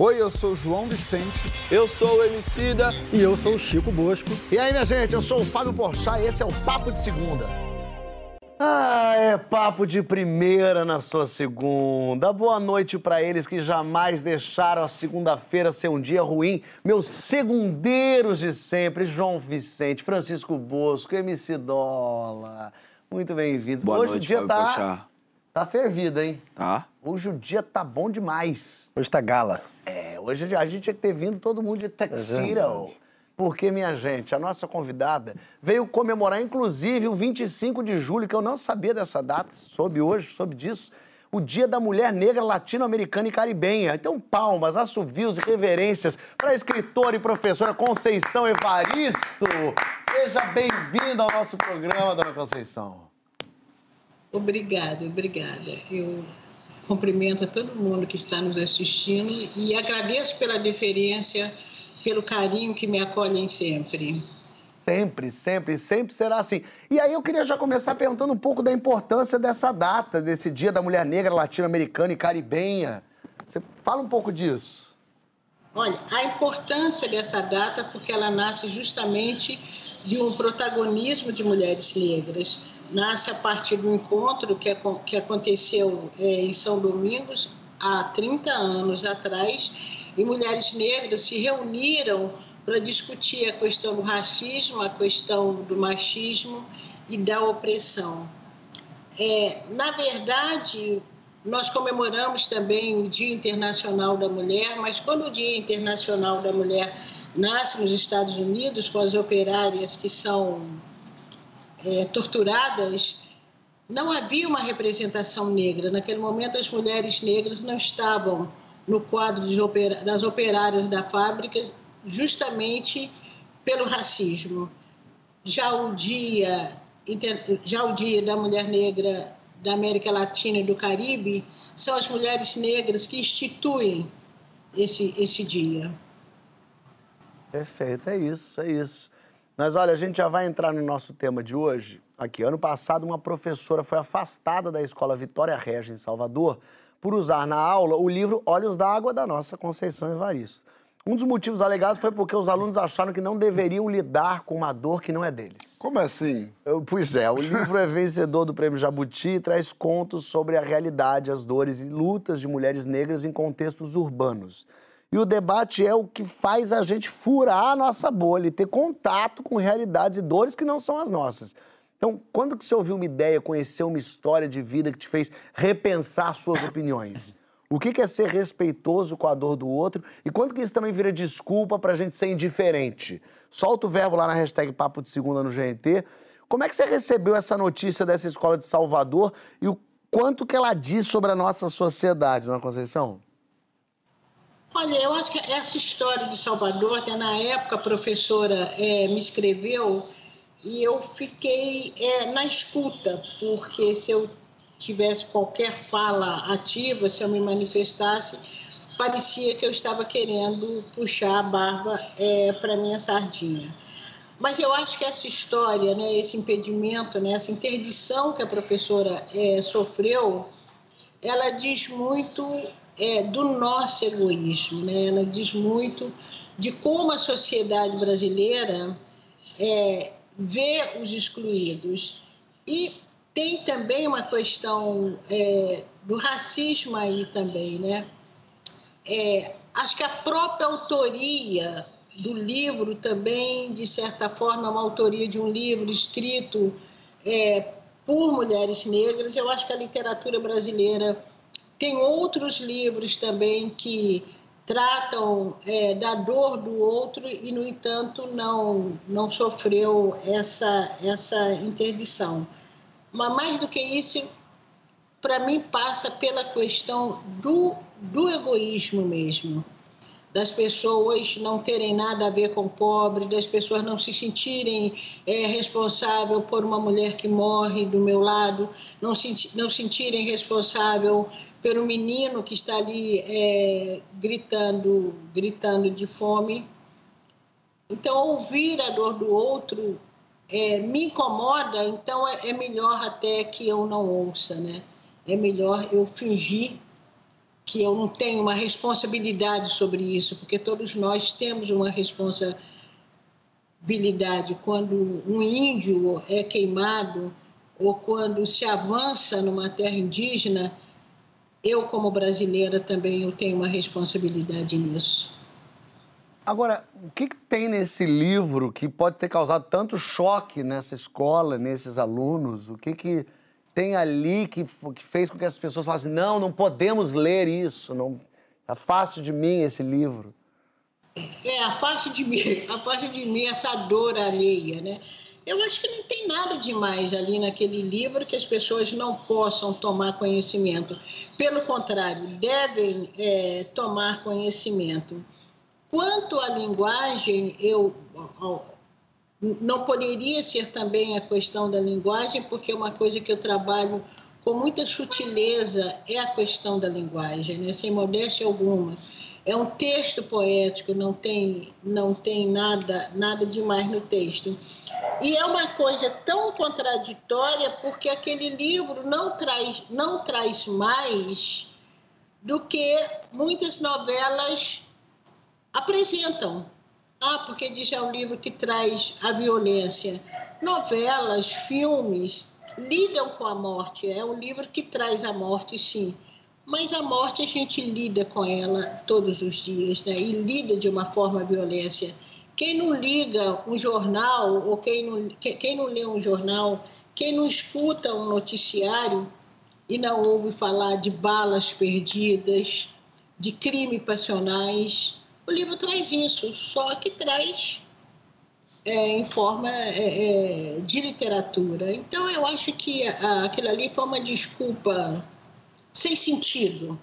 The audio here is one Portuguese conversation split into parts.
Oi, eu sou o João Vicente. Eu sou o Emicida. E eu sou o Chico Bosco. E aí, minha gente, eu sou o Fábio Porchat e esse é o Papo de Segunda. Ah, é papo de primeira na sua segunda. Boa noite para eles que jamais deixaram a segunda-feira ser um dia ruim. Meus segundeiros de sempre, João Vicente, Francisco Bosco, MC Dola. Muito bem-vindos. Boa Hoje noite, o dia Fábio tá, Porchat. Tá fervido, hein? Tá? Hoje o dia tá bom demais. Hoje tá gala. É, hoje a gente tinha que ter vindo todo mundo de tuxedo. Porque, minha gente, a nossa convidada veio comemorar, inclusive, o 25 de julho, que eu não sabia dessa data, soube hoje, soube disso, o Dia da Mulher Negra Latino-Americana e Caribenha. Então, palmas, assovios e reverências para a escritora e professora Conceição Evaristo. Seja bem-vinda ao nosso programa, dona Conceição. Obrigada, obrigada. Eu cumprimento a todo mundo que está nos assistindo e agradeço pela deferência, pelo carinho que me acolhem sempre. Sempre, sempre, sempre será assim. E aí eu queria já começar perguntando um pouco da importância dessa data, desse Dia da Mulher Negra Latino-Americana e Caribenha. Você fala um pouco disso. Olha, a importância dessa data porque ela nasce justamente de um protagonismo de mulheres negras. Nasce a partir do encontro que, que aconteceu eh, em São Domingos há 30 anos atrás, e mulheres negras se reuniram para discutir a questão do racismo, a questão do machismo e da opressão. É, na verdade, nós comemoramos também o Dia Internacional da Mulher, mas quando o Dia Internacional da Mulher nasce nos Estados Unidos, com as operárias que são é, torturadas, não havia uma representação negra. Naquele momento, as mulheres negras não estavam no quadro das operárias da fábrica, justamente pelo racismo. Já o dia, já o dia da mulher negra da América Latina e do Caribe são as mulheres negras que instituem esse, esse dia. Perfeito, é isso, é isso. Mas olha, a gente já vai entrar no nosso tema de hoje. Aqui, ano passado, uma professora foi afastada da escola Vitória Regia, em Salvador, por usar na aula o livro Olhos d'Água da nossa Conceição Evaristo. Um dos motivos alegados foi porque os alunos acharam que não deveriam lidar com uma dor que não é deles. Como assim? Eu- Pois é, o livro é vencedor do Prêmio Jabuti e traz contos sobre a realidade, as dores e lutas de mulheres negras em contextos urbanos. E o debate é o que faz a gente furar a nossa bolha e ter contato com realidades e dores que não são as nossas. Então, quando que você ouviu uma ideia, conheceu uma história de vida que te fez repensar suas opiniões? O que é ser respeitoso com a dor do outro? E quando que isso também vira desculpa pra gente ser indiferente? Solta o verbo lá na hashtag Papo de Segunda no GNT. Como é que você recebeu essa notícia dessa escola de Salvador e o quanto que ela diz sobre a nossa sociedade, Dona Conceição? Olha, eu acho que essa história de Salvador, até na época a professora eh, me escreveu e eu fiquei eh, na escuta, porque se eu tivesse qualquer fala ativa, se eu me manifestasse, parecia que eu estava querendo puxar a barba para minha sardinha. Mas eu acho que essa história, né, esse impedimento, né, essa interdição que a professora eh, sofreu, ela diz muito é, do nosso egoísmo, né? ela diz muito de como a sociedade brasileira é, vê os excluídos. E tem também uma questão é, do racismo aí também, né? É, acho que a própria autoria do livro também, de certa forma, é uma autoria de um livro escrito é, por mulheres negras. Eu acho que a literatura brasileira tem outros livros também que tratam é, da dor do outro e, no entanto, não, não sofreu essa, essa interdição. Mas, mais do que isso, para mim, passa pela questão do, do egoísmo mesmo das pessoas não terem nada a ver com o pobre, das pessoas não se sentirem é, responsável por uma mulher que morre do meu lado, não se não sentirem responsável pelo menino que está ali é, gritando, gritando de fome. Então, ouvir a dor do outro é, me incomoda, então é, é melhor até que eu não ouça, né? É melhor eu fingir que eu não tenho uma responsabilidade sobre isso, porque todos nós temos uma responsabilidade. Quando um índio é queimado ou quando se avança numa terra indígena, eu como brasileira também eu tenho uma responsabilidade nisso. Agora, o que, que, tem nesse livro que pode ter causado tanto choque nessa escola, nesses alunos? O que, que tem ali que, que fez com que as pessoas falassem, não, não podemos ler isso, não afaste de mim esse livro? É, afaste de mim, afaste de mim essa dor alheia, né? Eu acho que não tem nada demais ali naquele livro que as pessoas não possam tomar conhecimento. Pelo contrário, devem é, tomar conhecimento. Quanto à linguagem, eu não poderia ser também a questão da linguagem, porque uma coisa que eu trabalho com muita sutileza é a questão da linguagem, né? sem modéstia alguma. É um texto poético, não tem, não tem nada, nada demais no texto. E é uma coisa tão contraditória porque aquele livro não traz, não traz mais do que muitas novelas apresentam. Ah, porque diz é um livro que traz a violência. Novelas, filmes lidam com a morte. É um livro que traz a morte, sim. Mas a morte a gente lida com ela todos os dias, né? E lida de uma forma violência. Quem não liga um jornal ou quem não, quem não lê um jornal, quem não escuta um noticiário e não ouve falar de balas perdidas, de crimes passionais, o livro traz isso, só que traz é, em forma é, é, de literatura. Então, eu acho que aquilo ali foi uma desculpa sem sentido.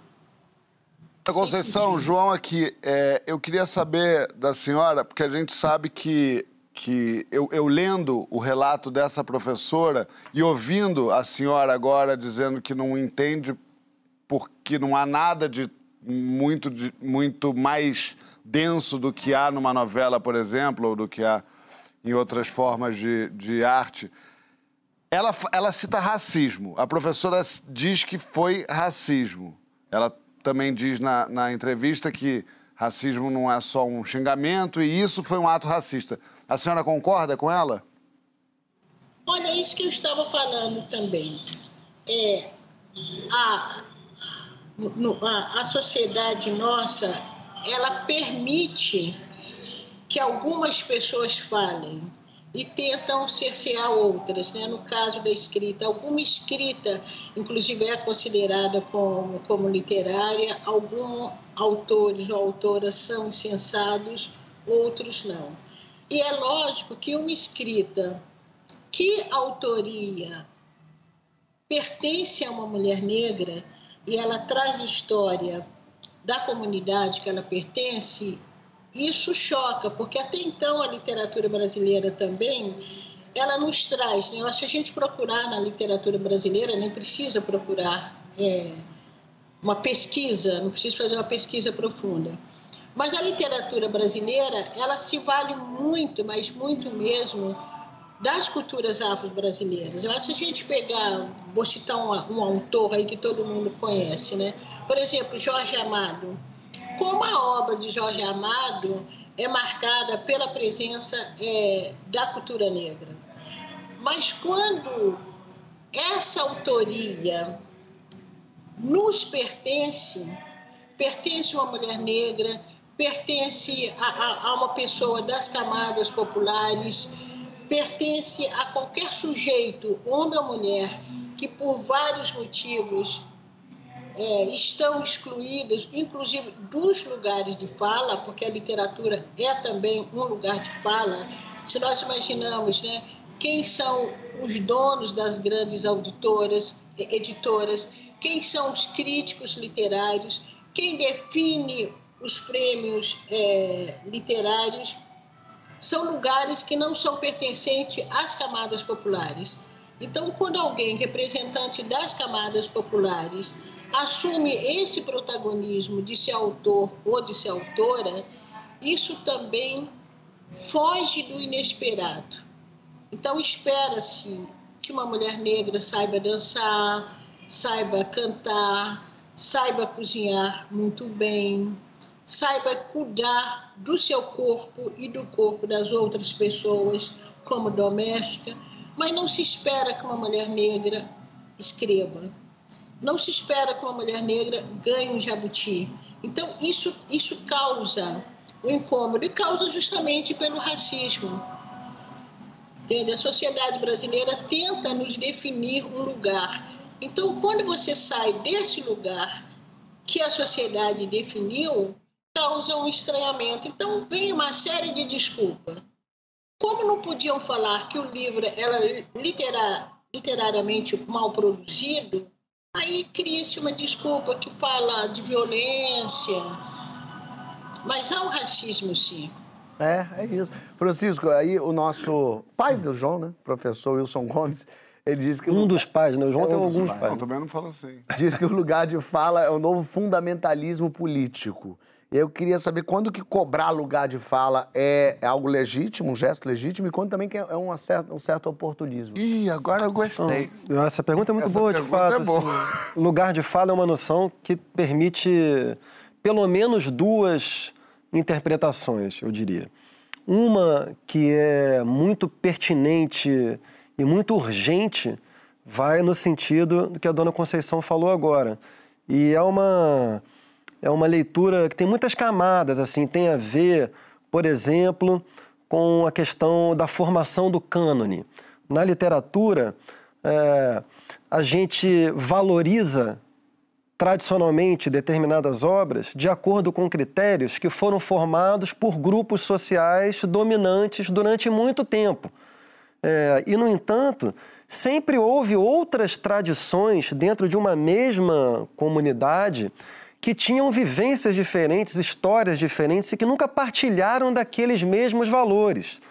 Conceição, João aqui, é, eu queria saber da senhora, porque a gente sabe que, que eu, eu, lendo o relato dessa professora e ouvindo a senhora agora dizendo que não entende porque não há nada de muito, muito mais denso do que há numa novela, por exemplo, ou do que há em outras formas de, de arte. Ela, ela cita racismo. A professora diz que foi racismo. Ela também diz na, na entrevista que racismo não é só um xingamento e isso foi um ato racista. A senhora concorda com ela? Olha, isso que eu estava falando também. É, a, a, a sociedade nossa, ela permite que algumas pessoas falem e tentam cercear outras. Né? No caso da escrita, alguma escrita, inclusive, é considerada como, como literária, alguns autores ou autoras são insensados, outros não. E é lógico que uma escrita que autoria pertence a uma mulher negra, e ela traz história da comunidade que ela pertence, isso choca, porque até então a literatura brasileira também ela nos traz, né? Que a gente procurar na literatura brasileira, nem precisa procurar é, uma pesquisa, não precisa fazer uma pesquisa profunda. Mas a literatura brasileira, ela se vale muito, mas muito mesmo, das culturas afro-brasileiras. Eu acho que a gente pegar, vou citar um, um, autor aí que todo mundo conhece, né? Por exemplo, Jorge Amado. Como a obra de Jorge Amado é marcada pela presença é, da cultura negra. Mas quando essa autoria nos pertence, pertence a uma mulher negra, pertence a, a, a uma pessoa das camadas populares, pertence a qualquer sujeito, homem ou mulher, que por vários motivos é, estão excluídos, inclusive dos lugares de fala, porque a literatura é também um lugar de fala. Se nós imaginamos, né, quem são os donos das grandes auditoras, editoras, quem são os críticos literários, quem define os prêmios é, literários, são lugares que não são pertencentes às camadas populares. Então, quando alguém, representante das camadas populares, assume esse protagonismo de ser autor ou de ser autora, isso também foge do inesperado. Então, espera-se que uma mulher negra saiba dançar, saiba cantar, saiba cozinhar muito bem, saiba cuidar do seu corpo e do corpo das outras pessoas como doméstica, mas não se espera que uma mulher negra escreva. Não se espera que uma mulher negra ganhe um jabuti. Então, isso, isso causa o incômodo e causa justamente pelo racismo. Entende? A sociedade brasileira tenta nos definir um lugar. Então, quando você sai desse lugar que a sociedade definiu, causa um estranhamento. Então, vem uma série de desculpas. Como não podiam falar que o livro era literar, literariamente mal produzido, aí cria-se uma desculpa que fala de violência, mas há o racismo, sim. É, é isso. Francisco, aí o nosso pai do João, né, professor Wilson Gomes, ele disse que... Um dos pais, né? O João é um tem alguns pais. pais. Não, também não fala assim. Diz que o lugar de fala é o novo fundamentalismo político. Eu queria saber quando que cobrar lugar de fala é, é algo legítimo, um gesto legítimo, e quando também que é um certo, um certo oportunismo. Ih, agora eu gostei. Então, essa pergunta é muito essa boa, de fato. É boa. Assim, lugar de fala é uma noção que permite pelo menos duas interpretações, eu diria. Uma que é muito pertinente e muito urgente vai no sentido do que a dona Conceição falou agora. E é uma é uma leitura que tem muitas camadas, assim, tem a ver, por exemplo, com a questão da formação do cânone. Na literatura, é, a gente valoriza tradicionalmente determinadas obras de acordo com critérios que foram formados por grupos sociais dominantes durante muito tempo. É, e, no entanto, sempre houve outras tradições dentro de uma mesma comunidade que tinham vivências diferentes, histórias diferentes e que nunca partilharam daqueles mesmos valores.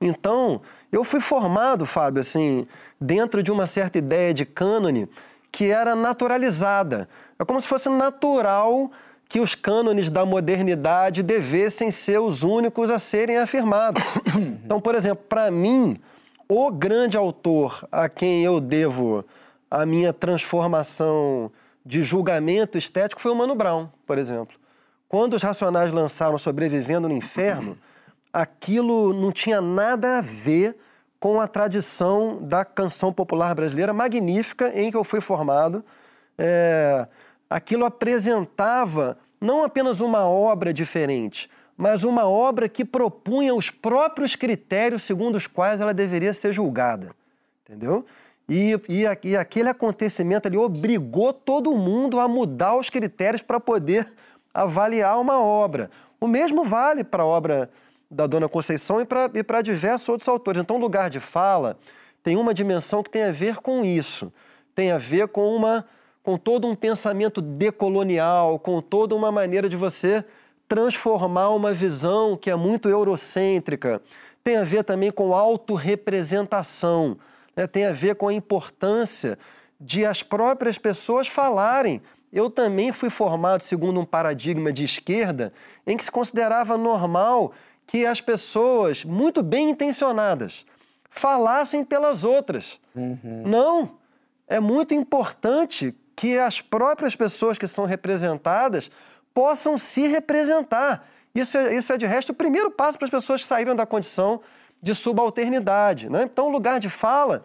Então, eu fui formado, Fábio, assim, dentro de uma certa ideia de cânone que era naturalizada. É como se fosse natural que os cânones da modernidade devessem ser os únicos a serem afirmados. Então, por exemplo, para mim, o grande autor a quem eu devo a minha transformação de julgamento estético foi o Mano Brown, por exemplo. Quando os Racionais lançaram Sobrevivendo no Inferno, aquilo não tinha nada a ver com a tradição da canção popular brasileira magnífica em que eu fui formado. É, aquilo apresentava não apenas uma obra diferente, mas uma obra que propunha os próprios critérios segundo os quais ela deveria ser julgada. Entendeu? E, e, e aquele acontecimento ali obrigou todo mundo a mudar os critérios para poder avaliar uma obra. O mesmo vale para a obra da Dona Conceição e para diversos outros autores. Então, o lugar de fala tem uma dimensão que tem a ver com isso, tem a ver com uma com todo um pensamento decolonial, com toda uma maneira de você transformar uma visão que é muito eurocêntrica. Tem a ver também com autorrepresentação né, tem a ver com a importância de as próprias pessoas falarem. Eu também fui formado segundo um paradigma de esquerda em que se considerava normal que as pessoas, muito bem intencionadas, falassem pelas outras. Uhum. Não! É muito importante que as próprias pessoas que são representadas possam se representar. Isso é, isso é de resto, o primeiro passo para as pessoas que saíram da condição de subalternidade. Né? Então, lugar de fala,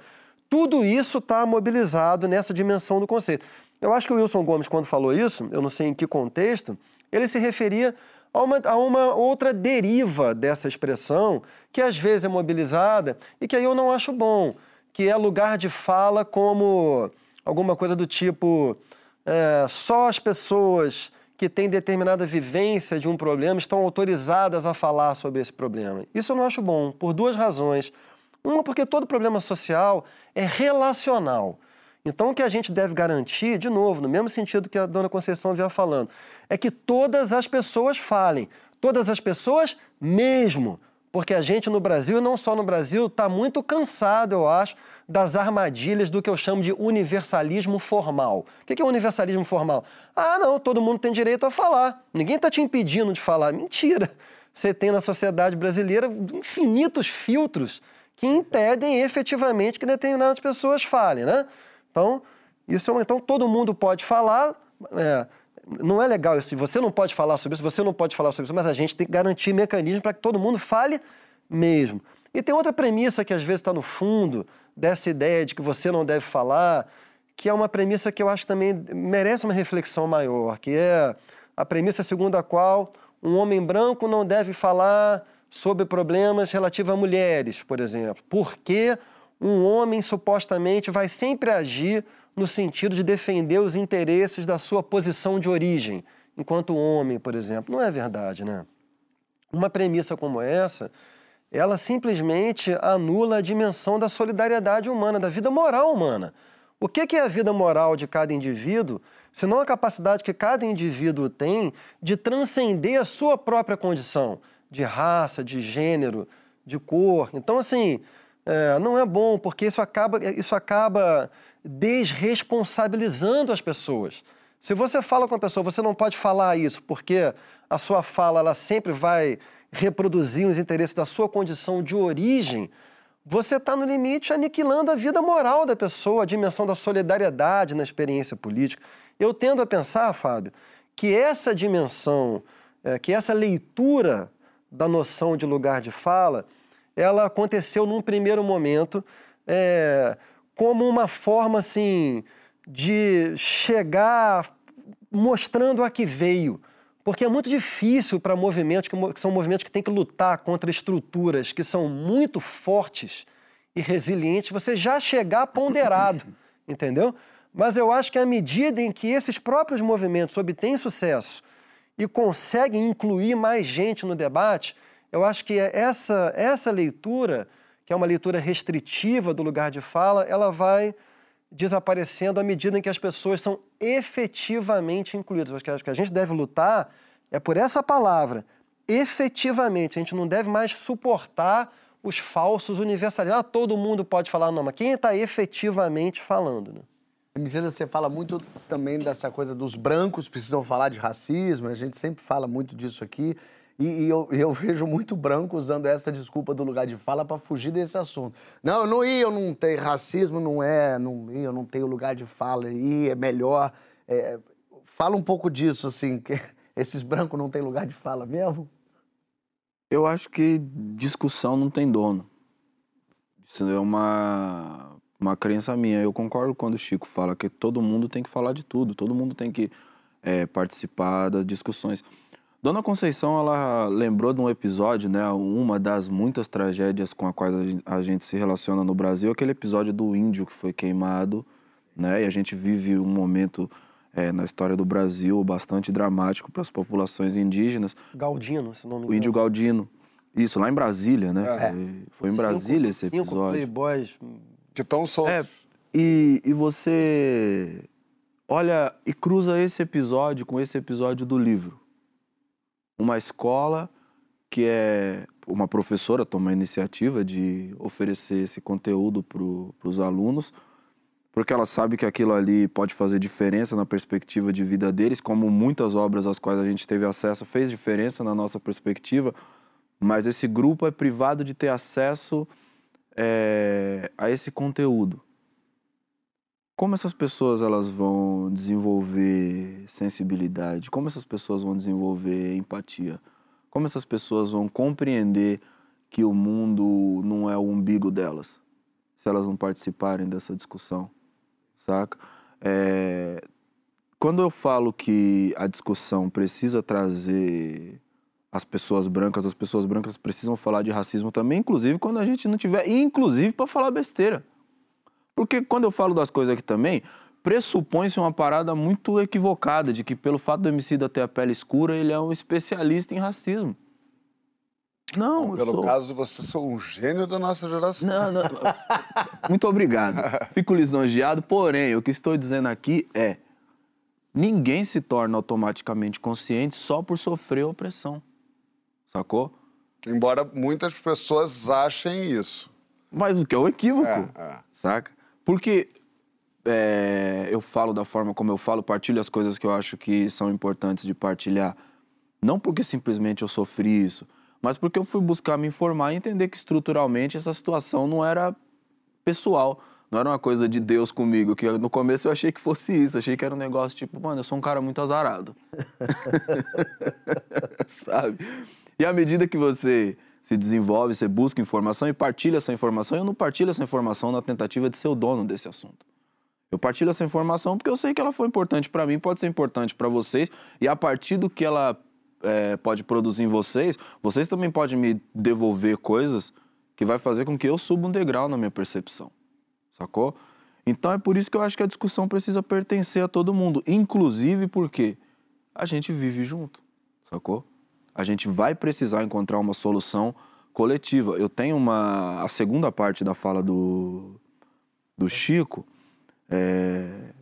tudo isso está mobilizado nessa dimensão do conceito. Eu acho que o Wilson Gomes, quando falou isso, eu não sei em que contexto, ele se referia a uma, a uma outra deriva dessa expressão, que às vezes é mobilizada e que aí eu não acho bom, que é lugar de fala como alguma coisa do tipo é, só as pessoas que têm determinada vivência de um problema estão autorizadas a falar sobre esse problema. Isso eu não acho bom, por duas razões. Uma, porque todo problema social é relacional. Então, o que a gente deve garantir, de novo, no mesmo sentido que a dona Conceição vinha falando, é que todas as pessoas falem. Todas as pessoas mesmo. Porque a gente no Brasil, não só no Brasil, está muito cansado, eu acho, das armadilhas do que eu chamo de universalismo formal. O que é universalismo formal? Ah, não, todo mundo tem direito a falar. Ninguém está te impedindo de falar. Mentira! Você tem na sociedade brasileira infinitos filtros que impedem efetivamente que determinadas pessoas falem, né? Então, isso é, então todo mundo pode falar, É, não é legal isso. Você não pode falar sobre isso, você não pode falar sobre isso, mas a gente tem que garantir mecanismos para que todo mundo fale mesmo. E tem outra premissa que às vezes está no fundo dessa ideia de que você não deve falar, que é uma premissa que eu acho também merece uma reflexão maior, que é a premissa segundo a qual um homem branco não deve falar sobre problemas relativos a mulheres, por exemplo. Porque um homem supostamente vai sempre agir no sentido de defender os interesses da sua posição de origem, enquanto homem, por exemplo. Não é verdade, né? Uma premissa como essa ela simplesmente anula a dimensão da solidariedade humana, da vida moral humana. O que é a vida moral de cada indivíduo, senão a capacidade que cada indivíduo tem de transcender a sua própria condição de raça, de gênero, de cor. Então, assim, é, não é bom, porque isso acaba, isso acaba desresponsabilizando as pessoas. Se você fala com a pessoa, você não pode falar isso, porque a sua fala ela sempre vai reproduzir os interesses da sua condição de origem, você está no limite aniquilando a vida moral da pessoa, a dimensão da solidariedade na experiência política. Eu tendo a pensar, Fábio, que essa dimensão, é, que essa leitura da noção de lugar de fala, ela aconteceu num primeiro momento é, como uma forma assim de chegar mostrando a que veio porque é muito difícil para movimentos que são movimentos que têm que lutar contra estruturas que são muito fortes e resilientes, você já chegar ponderado, entendeu? Mas eu acho que à medida em que esses próprios movimentos obtêm sucesso e conseguem incluir mais gente no debate, eu acho que essa, essa leitura, que é uma leitura restritiva do lugar de fala, ela vai desaparecendo à medida em que as pessoas são efetivamente incluídas. Acho que a gente deve lutar é por essa palavra, efetivamente. A gente não deve mais suportar os falsos universalistas. Ah, todo mundo pode falar, não, mas quem está efetivamente falando? Né? Emicida, você fala muito também dessa coisa dos brancos precisam falar de racismo, a gente sempre fala muito disso aqui. E, e eu, eu, vejo muito branco usando essa desculpa do lugar de fala para fugir desse assunto. Não, eu não ia, eu não tenho racismo, não é, não ia, eu não tenho lugar de fala, e é melhor. É, fala um pouco disso, assim, que esses brancos não têm lugar de fala mesmo? Eu acho que discussão não tem dono. Isso é uma, uma crença minha. Eu concordo quando o Chico fala que todo mundo tem que falar de tudo, todo mundo tem que é, participar das discussões. Dona Conceição, ela lembrou de um episódio, né, uma das muitas tragédias com as quais a gente, a gente se relaciona no Brasil, aquele episódio do índio que foi queimado, né, e a gente vive um momento é, na história do Brasil bastante dramático para as populações indígenas. Galdino, se não me engano. O índio Galdino. Isso, lá em Brasília, né? É. Foi, foi em Brasília cinco, esse episódio. Cinco playboys. Que estão soltos. É, e, e você olha e cruza esse episódio com esse episódio do livro uma escola que é uma professora toma a iniciativa de oferecer esse conteúdo para os alunos, porque ela sabe que aquilo ali pode fazer diferença na perspectiva de vida deles, como muitas obras às quais a gente teve acesso fez diferença na nossa perspectiva, mas esse grupo é privado de ter acesso é, a esse conteúdo. Como essas pessoas elas vão desenvolver sensibilidade? Como essas pessoas vão desenvolver empatia? Como essas pessoas vão compreender que o mundo não é o umbigo delas, se elas não participarem dessa discussão, saca? É... Quando eu falo que a discussão precisa trazer as pessoas brancas, as pessoas brancas precisam falar de racismo também, inclusive quando a gente não tiver, inclusive para falar besteira. Porque quando eu falo das coisas aqui também, pressupõe-se uma parada muito equivocada de que pelo fato do homicida ter a pele escura, ele é um especialista em racismo. Não, Bom, pelo sou... caso, você sou um gênio da nossa geração. Não, não. Muito obrigado. Fico lisonjeado, porém, o que estou dizendo aqui é: ninguém se torna automaticamente consciente só por sofrer opressão. Sacou? Embora muitas pessoas achem isso. Mas o que é o equívoco, é, é. saca? Porque é, eu falo da forma como eu falo, partilho as coisas que eu acho que são importantes de partilhar. Não porque simplesmente eu sofri isso, mas porque eu fui buscar me informar e entender que estruturalmente essa situação não era pessoal, não era uma coisa de Deus comigo, que no começo eu achei que fosse isso, achei que era um negócio tipo, mano, eu sou um cara muito azarado. Sabe? E à medida que você se desenvolve, você busca informação e partilha essa informação, eu não partilho essa informação na tentativa de ser o dono desse assunto. Eu partilho essa informação porque eu sei que ela foi importante para mim, pode ser importante para vocês, e a partir do que ela é, pode produzir em vocês, vocês também podem me devolver coisas que vai fazer com que eu suba um degrau na minha percepção sacou? Então é por isso que eu acho que a discussão precisa pertencer a todo mundo, inclusive porque a gente vive junto, sacou? A gente vai precisar encontrar uma solução coletiva. Eu tenho uma. A segunda parte da fala do, do Chico, é,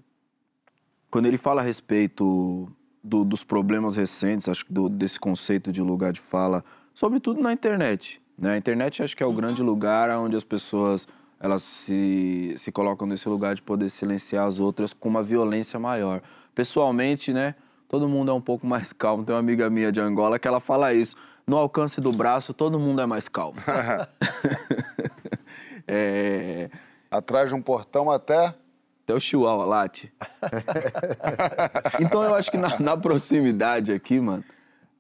quando ele fala a respeito do, dos problemas recentes, acho que desse conceito de lugar de fala, sobretudo na internet. Né? A internet acho que é o grande lugar onde as pessoas elas se, se colocam nesse lugar de poder silenciar as outras com uma violência maior. Pessoalmente, né, todo mundo é um pouco mais calmo. Tem uma amiga minha de Angola que ela fala isso. No alcance do braço, todo mundo é mais calmo. é... Atrás de um portão até... Até o chihuahua late. então eu acho que na, na proximidade aqui, mano,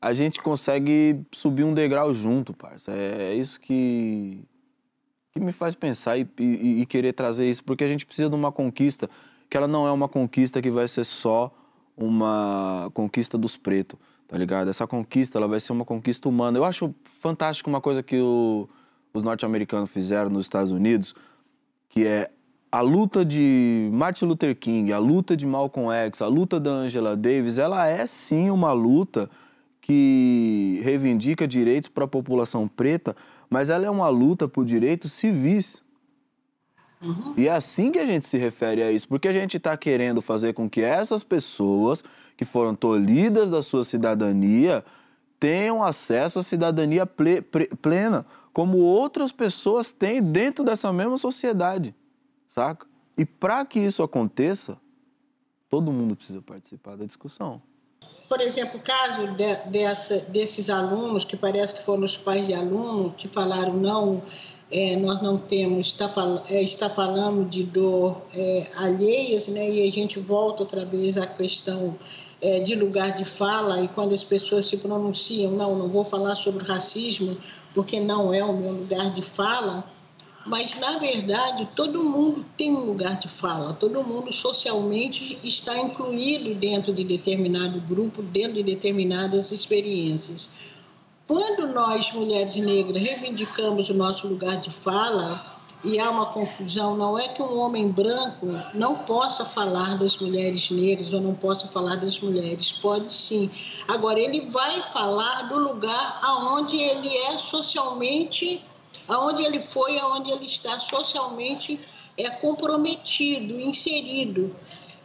a gente consegue subir um degrau junto, parça. É, é isso que, que me faz pensar e, e, e, querer trazer isso, porque a gente precisa de uma conquista que ela não é uma conquista que vai ser só uma conquista dos pretos, tá ligado? Essa conquista ela vai ser uma conquista humana. Eu acho fantástico uma coisa que o, os norte-americanos fizeram nos Estados Unidos, que é a luta de Martin Luther King, a luta de Malcolm X, a luta da Angela Davis, ela é sim uma luta que reivindica direitos para a população preta, mas ela é uma luta por direitos civis. Uhum. E é assim que a gente se refere a isso, porque a gente está querendo fazer com que essas pessoas que foram tolhidas da sua cidadania tenham acesso à cidadania ple, plena, como outras pessoas têm dentro dessa mesma sociedade, saca? E para que isso aconteça, todo mundo precisa participar da discussão. Por exemplo, o caso de, dessa, desses alunos, que parece que foram os pais de aluno, que falaram não, é, nós não temos, está, fal, é, está falando de dor é, alheias, né? e a gente volta outra vez à questão é, de lugar de fala, e quando as pessoas se pronunciam, não, não vou falar sobre racismo, porque não é o meu lugar de fala, mas na verdade todo mundo tem um lugar de fala, todo mundo socialmente está incluído dentro de determinado grupo, dentro de determinadas experiências. Quando nós, mulheres negras, reivindicamos o nosso lugar de fala, e há uma confusão, não é que um homem branco não possa falar das mulheres negras ou não possa falar das mulheres, pode sim. Agora, ele vai falar do lugar aonde ele é socialmente aonde ele foi, aonde ele está socialmente é comprometido, inserido.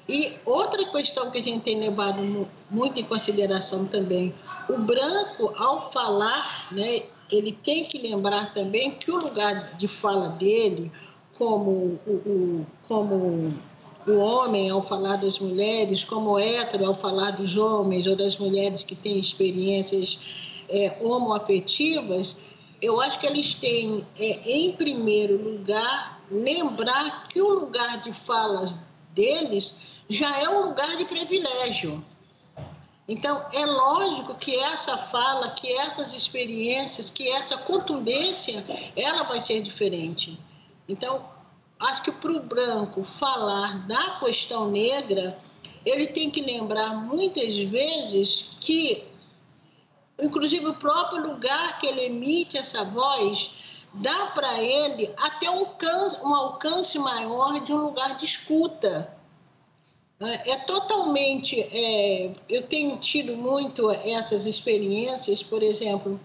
E outra questão que a gente tem levado muito em consideração também, o branco, ao falar, né, ele tem que lembrar também que o lugar de fala dele, como o, o como o homem ao falar das mulheres, como o hétero ao falar dos homens ou das mulheres que têm experiências é, homoafetivas, eu acho que eles têm, é, em primeiro lugar, lembrar que o lugar de falas deles já é um lugar de privilégio. Então, é lógico que essa fala, que essas experiências, que essa contundência, ela vai ser diferente. Então, acho que para o branco falar da questão negra, ele tem que lembrar muitas vezes que inclusive o próprio lugar que ele emite essa voz, dá para ele até um, alcance maior de um lugar de escuta. É, é totalmente. É, eu tenho tido muito essas experiências, por exemplo,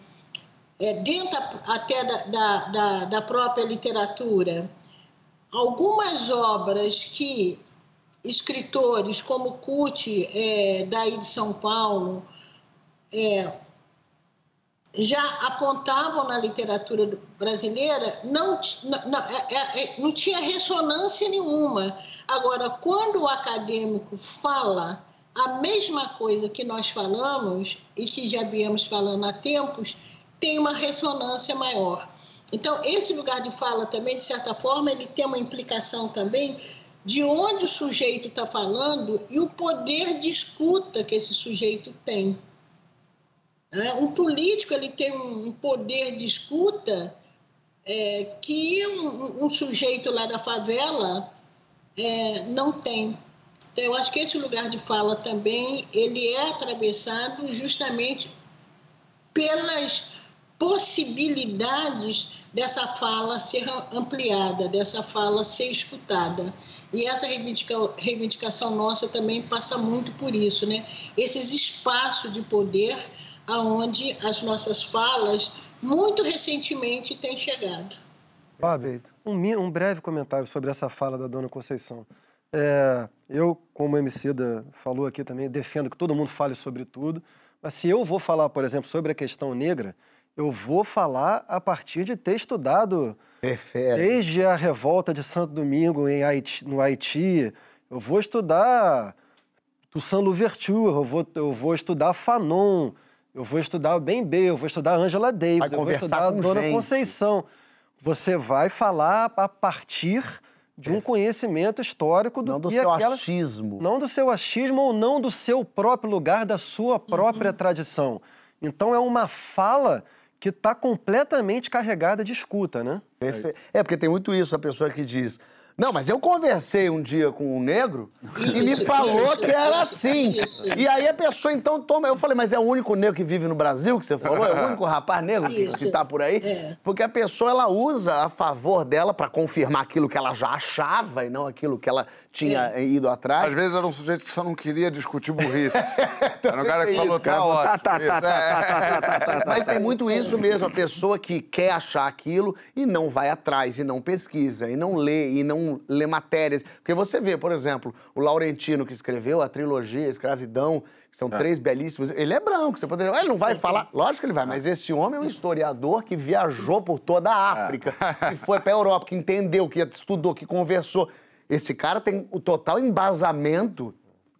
é, dentro até da, da, da, da própria literatura. Algumas obras que escritores como Cuti, é, daí de São Paulo, é, já apontavam na literatura brasileira, não, não, é, é, é, não tinha ressonância nenhuma. Agora, quando o acadêmico fala a mesma coisa que nós falamos e que já viemos falando há tempos, tem uma ressonância maior. Então, esse lugar de fala também, de certa forma, ele tem uma implicação também de onde o sujeito está falando e o poder de escuta que esse sujeito tem. É, um político ele tem um poder de escuta é, que um, um, sujeito lá da favela é, não tem. Então, eu acho que esse lugar de fala também ele é atravessado justamente pelas possibilidades dessa fala ser ampliada, dessa fala ser escutada. E essa reivindica, reivindicação nossa também passa muito por isso, né? Esses espaços de poder aonde as nossas falas muito recentemente têm chegado. Fábio, um, um breve comentário sobre essa fala da dona Conceição. É, eu, como MC da falou aqui também, defendo que todo mundo fale sobre tudo, mas se eu vou falar, por exemplo, sobre a questão negra, eu vou falar a partir de ter estudado Perfeito. desde a revolta de Santo Domingo em Haiti, no Haiti, eu vou estudar Toussaint Louverture, eu vou, eu vou estudar Fanon, eu vou estudar Ben B, eu vou estudar Angela Davis, eu vou estudar a Dona gente. Conceição. Você vai falar a partir de um conhecimento histórico do não do que seu aquela... achismo. Não do seu achismo ou não do seu próprio lugar, da sua própria uhum. tradição. Então é uma fala que está completamente carregada de escuta, né? É, porque tem muito isso, a pessoa que diz, não, mas eu conversei um dia com um negro isso, e me falou isso, que era assim. E aí a pessoa então toma. Eu falei, mas é o único negro que vive no Brasil que você falou? É o único rapaz negro que, está por aí? É. Porque a pessoa ela usa a favor dela para confirmar aquilo que ela já achava e não aquilo que ela tinha é. ido atrás. Às vezes era um sujeito que só não queria discutir burrice. era um cara que falou, tá ótimo. Tá, tá, tá, Mas tem muito isso mesmo, a pessoa que quer achar aquilo e não vai atrás, e não pesquisa, e não lê, e não lê matérias. Porque você vê, por exemplo, o Laurentino que escreveu a trilogia Escravidão, que são é. três belíssimos. Ele é branco, você poderia. Ele não vai falar. Lógico que ele vai, mas esse homem é um historiador que viajou por toda a África, é. que foi para a Europa, que entendeu, que estudou, que conversou. Esse cara tem o total embasamento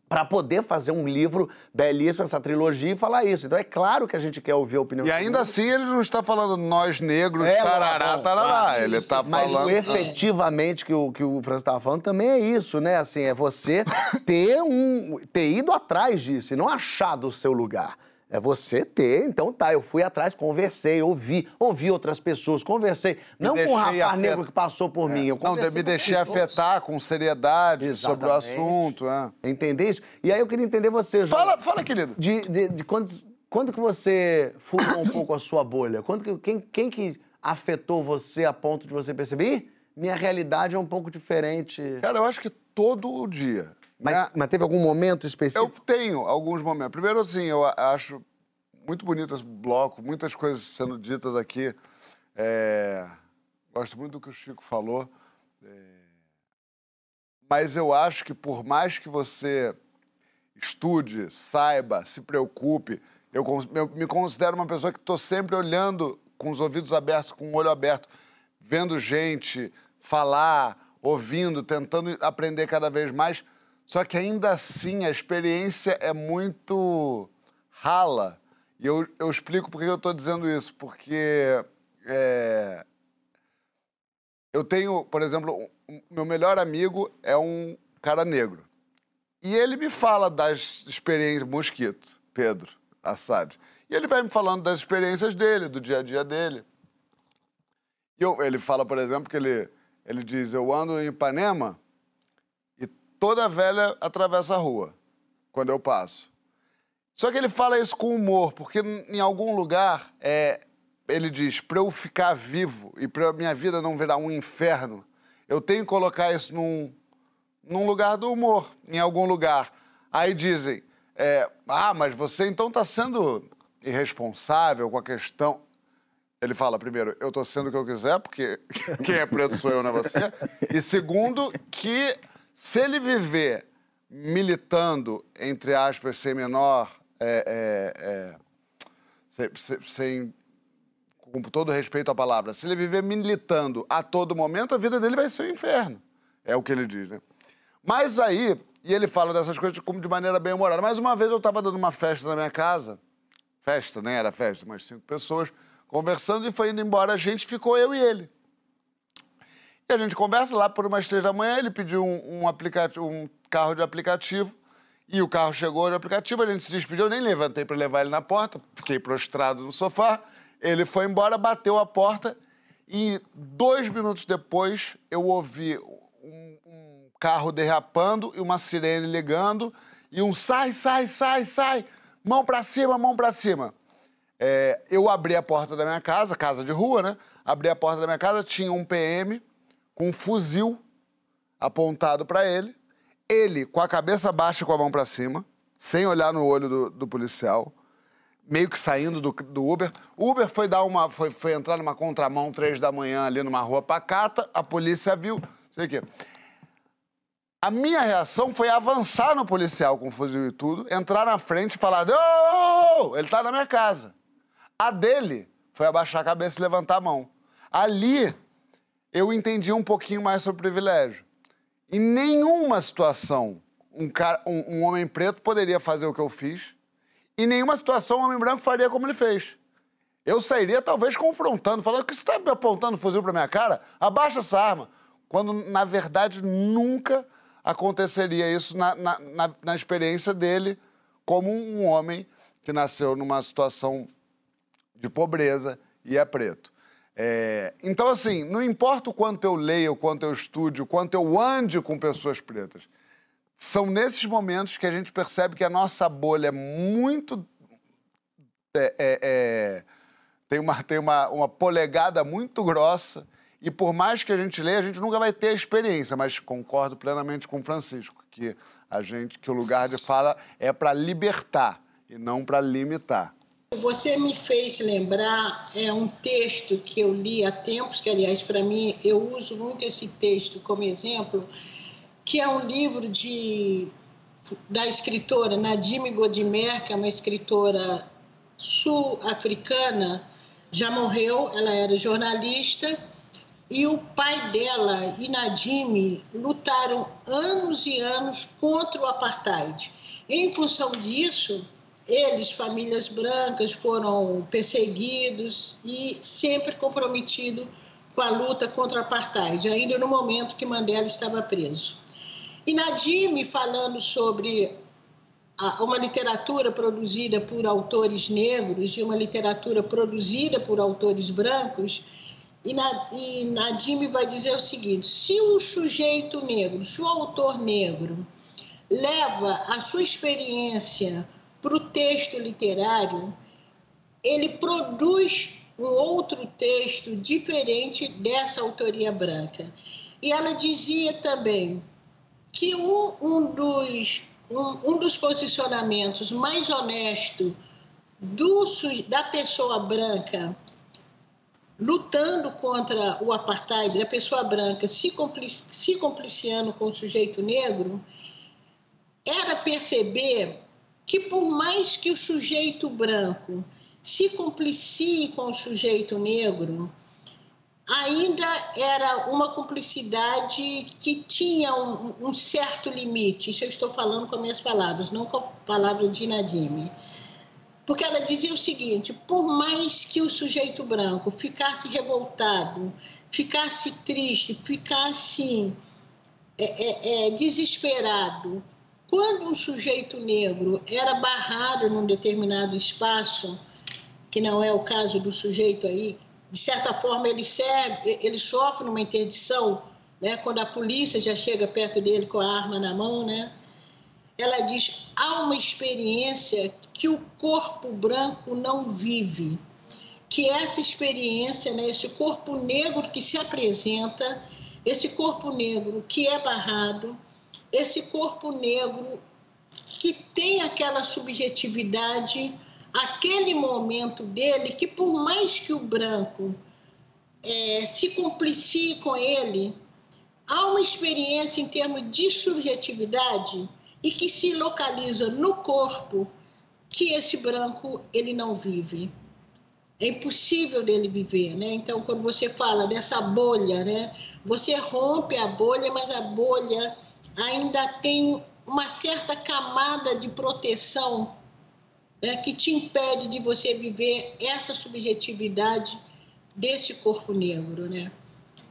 para poder fazer um livro belíssimo, essa trilogia, e falar isso. Então é claro que a gente quer ouvir a opinião E ainda assim ele não está falando nós negros, é, tarará, tarará. Ele está falando... Mas o efetivamente que o, que o Francis estava falando também é isso, né? Assim, é você ter, um, ter ido atrás disso e não achar do seu lugar. É você ter, então tá, eu fui atrás, conversei, ouvi, ouvi outras pessoas, conversei. Me não com um rapaz afet... negro que passou por é. mim, eu Não, me deixei afetar com seriedade Exatamente. sobre o assunto. É. Entender isso? E aí eu queria entender você, João. Fala, fala querido. De, de, de quando, quando que você furou um pouco a sua bolha? Quando que, quem, quem que afetou você a ponto de você perceber, minha realidade é um pouco diferente? Cara, eu acho que todo dia. Mas, né? mas teve algum momento específico? Eu tenho alguns momentos. Primeiro, assim, eu acho muito bonito esse bloco, muitas coisas sendo ditas aqui. É... Gosto muito do que o Chico falou. É... Mas eu acho que por mais que você estude, saiba, se preocupe, eu, eu me considero uma pessoa que estou sempre olhando com os ouvidos abertos, com o olho aberto, vendo gente falar, ouvindo, tentando aprender cada vez mais. Só que ainda assim a experiência é muito rala. E eu, eu explico por que eu estou dizendo isso. Porque é, eu tenho, por exemplo, um, meu melhor amigo é um cara negro. E ele me fala das experiências, Mosquito, Pedro Assad. E ele vai me falando das experiências dele, do dia a dia dele. E eu, ele fala, por exemplo, que ele, ele diz: Eu ando em Ipanema toda velha atravessa a rua quando eu passo. Só que ele fala isso com humor, porque em algum lugar é, ele diz: para eu ficar vivo e para minha vida não virar um inferno, eu tenho que colocar isso num, num lugar do humor, em algum lugar. Aí dizem: é, ah, mas você então está sendo irresponsável com a questão. Ele fala, primeiro, eu estou sendo o que eu quiser, porque quem é preto sou eu, não é você. E segundo, que se ele viver militando, entre aspas, sem menor. É, é, é, sem, sem, com todo respeito à palavra, se ele viver militando a todo momento, a vida dele vai ser um inferno. É o que ele diz, né? Mas aí, e ele fala dessas coisas como de maneira bem humorada. Mais uma vez eu estava dando uma festa na minha casa, festa, nem era festa, mas cinco pessoas, conversando e foi indo embora. A gente ficou, eu e ele. E a gente conversa lá por umas três da manhã, ele pediu um, um, aplicativo, um carro de aplicativo. E o carro chegou no aplicativo, a gente se despediu, eu nem levantei para levar ele na porta, fiquei prostrado no sofá. Ele foi embora, bateu a porta e dois minutos depois eu ouvi um, um carro derrapando e uma sirene ligando e um sai, sai, sai, sai, mão para cima, mão para cima. É, eu abri a porta da minha casa, casa de rua, né? Abri a porta da minha casa, tinha um PM com um fuzil apontado para ele ele com a cabeça baixa com a mão para cima, sem olhar no olho do, do, policial, meio que saindo do, do Uber. O Uber foi dar uma. Foi, foi entrar numa contramão três da manhã ali numa rua pacata, a polícia viu, sei o quê. A minha reação foi avançar no policial com fuzil e tudo, entrar na frente e falar: oh, ele tá na minha casa. A dele foi abaixar a cabeça e levantar a mão. Ali eu entendi um pouquinho mais sobre privilégio. Em nenhuma situação um, cara, um, um homem preto poderia fazer o que eu fiz. Em nenhuma situação um homem branco faria como ele fez. Eu sairia talvez confrontando, falando que você está me apontando fuzil para minha cara, abaixa essa arma. Quando, na verdade, nunca aconteceria isso na, na, na, na experiência dele como um homem que nasceu numa situação de pobreza e é preto. É, então, assim, não importa o quanto eu leio, o quanto eu estude, o quanto eu ande com pessoas pretas, são nesses momentos que a gente percebe que a nossa bolha é muito. É, é, é, tem uma, tem uma, uma polegada muito grossa. E por mais que a gente leia, a gente nunca vai ter a experiência, mas concordo plenamente com o Francisco, que a gente, que o lugar de fala é para libertar e não para limitar. Você me fez lembrar é um texto que eu li há tempos, que aliás para mim eu uso muito esse texto como exemplo, que é um livro de da escritora Nadine Godimer, que é uma escritora sul-africana, já morreu, ela era jornalista, e o pai dela e Nadine lutaram anos e anos contra o apartheid. Em função disso, eles, famílias brancas, foram perseguidos e sempre comprometidos com a luta contra o apartheid, ainda no momento que Mandela estava preso. E Nadime, falando sobre a, uma literatura produzida por autores negros e uma literatura produzida por autores brancos, e, na, e Nadime vai dizer o seguinte: se o sujeito negro, se o autor negro leva a sua experiência para o texto literário, ele produz um outro texto diferente dessa autoria branca. E ela dizia também que um, um, dos, um, um dos posicionamentos mais honestos do, da pessoa branca lutando contra o apartheid, da pessoa branca se, complici, se compliciando com o sujeito negro, era perceber que por mais que o sujeito branco se complicie com o sujeito negro, ainda era uma cumplicidade que tinha um, um, certo limite. Isso eu estou falando com as minhas palavras, não com a palavra de Nadine. Porque ela dizia o seguinte: por mais que o sujeito branco ficasse revoltado, ficasse triste, ficasse é, é, é, desesperado quando um sujeito negro era barrado num determinado espaço, que não é o caso do sujeito aí, de certa forma ele, serve, ele sofre uma interdição, né, quando a polícia já chega perto dele com a arma na mão, né? Ela diz: há uma experiência que o corpo branco não vive, que essa experiência, né, esse corpo negro que se apresenta, esse corpo negro que é barrado, esse corpo negro que tem aquela subjetividade, aquele momento dele, que por mais que o branco é, se complicie com ele, há uma experiência em termos de subjetividade e que se localiza no corpo que esse branco ele não vive. É impossível dele viver, né? Então, quando você fala dessa bolha, né? Você rompe a bolha, mas a bolha ainda tem uma certa camada de proteção né, que te impede de você viver essa subjetividade desse corpo negro, né?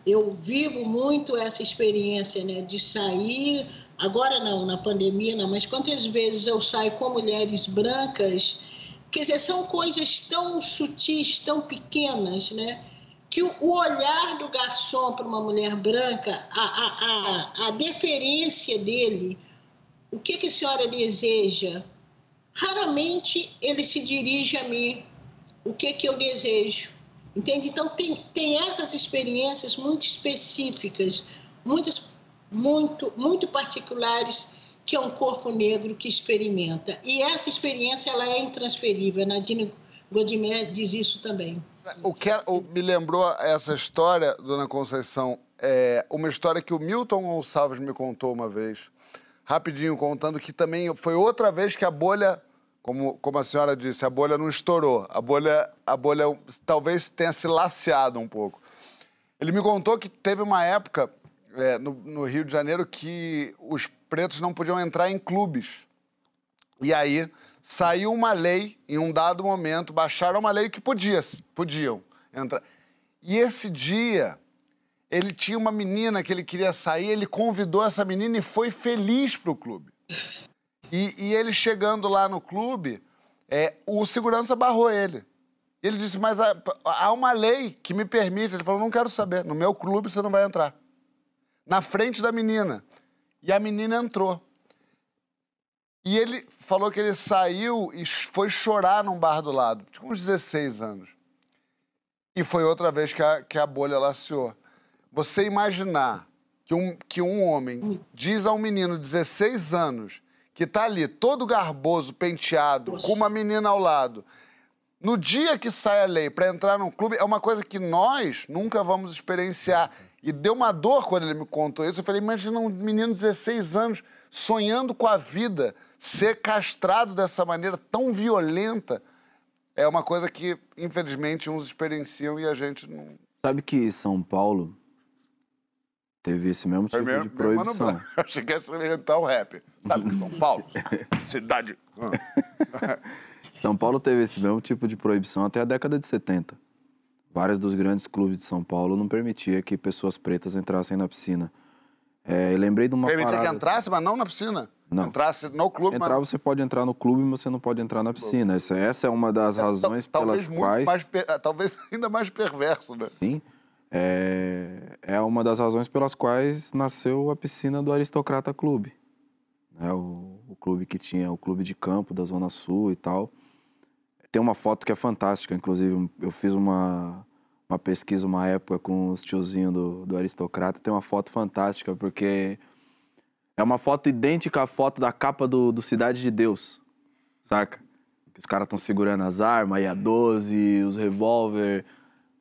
Eu vivo muito essa experiência, né, de sair agora não, na pandemia não, mas quantas vezes eu saio com mulheres brancas, quer dizer, são coisas tão sutis, tão pequenas, né? Que o olhar do garçom para uma mulher branca, a, a, a, a deferência dele, o que, que a senhora deseja? Raramente ele se dirige a mim. O que, que eu desejo? Entende? Então, tem, tem essas experiências muito específicas, muitas, muito, muito particulares, que é um corpo negro que experimenta. E essa experiência ela é intransferível. Nadine Godimer diz isso também. O que o, me lembrou essa história, dona Conceição, é uma história que o Milton Gonçalves me contou uma vez rapidinho contando que também foi outra vez que a bolha, como, como a senhora disse, a bolha não estourou. A bolha, a bolha talvez tenha se laceado um pouco. Ele me contou que teve uma época é, no, no Rio de Janeiro que os pretos não podiam entrar em clubes. E aí saiu uma lei, em um dado momento, baixaram uma lei que podia, podiam entrar. E esse dia ele tinha uma menina que ele queria sair, ele convidou essa menina e foi feliz para o clube. E, e, ele chegando lá no clube, é, o segurança barrou ele. Ele disse, mas há, há, uma lei que me permite. Ele falou, não quero saber, no meu clube você não vai entrar. Na frente da menina. E a menina entrou. E ele falou que ele saiu e foi chorar num bar do lado. Tinha uns 16 anos. E foi outra vez que a, que a bolha laceou. Você imaginar que um, que um homem diz a um menino de 16 anos que tá ali todo garboso, penteado, com uma menina ao lado, no dia que sai a lei para entrar num clube, é uma coisa que nós nunca vamos experienciar. E deu uma dor quando ele me contou isso. Eu falei, imagina um menino de 16 anos sonhando com a vida, ser castrado dessa maneira tão violenta. É uma coisa que, infelizmente, uns experienciam e a gente não. Sabe que São Paulo teve esse mesmo tipo mesmo, de proibição. Mesmo Achei que ia experimentar o rap. Sabe que São Paulo, cidade... São Paulo teve esse mesmo tipo de proibição até a década de 70. Vários dos grandes clubes de São Paulo não permitia que pessoas pretas entrassem na piscina. É, lembrei de uma Permitia parada... que entrasse, mas não na piscina? Não. Entrasse no clube, Entrar mas... você pode entrar no clube, mas você não pode entrar na piscina. Essa, essa é uma das é, razões pelas quais... Mais, talvez ainda mais perverso, né? Sim é, é uma das razões pelas quais nasceu a piscina do Aristocrata Clube. Né? O, o, clube que tinha o clube de campo da Zona Sul e tal. Tem uma foto que é fantástica, inclusive eu fiz uma, uma pesquisa uma época com os tiozinhos do, do Aristocrata. Tem uma foto fantástica, porque é uma foto idêntica à foto da capa do, do Cidade de Deus, saca? Os caras estão segurando as armas, e a 12, os revólver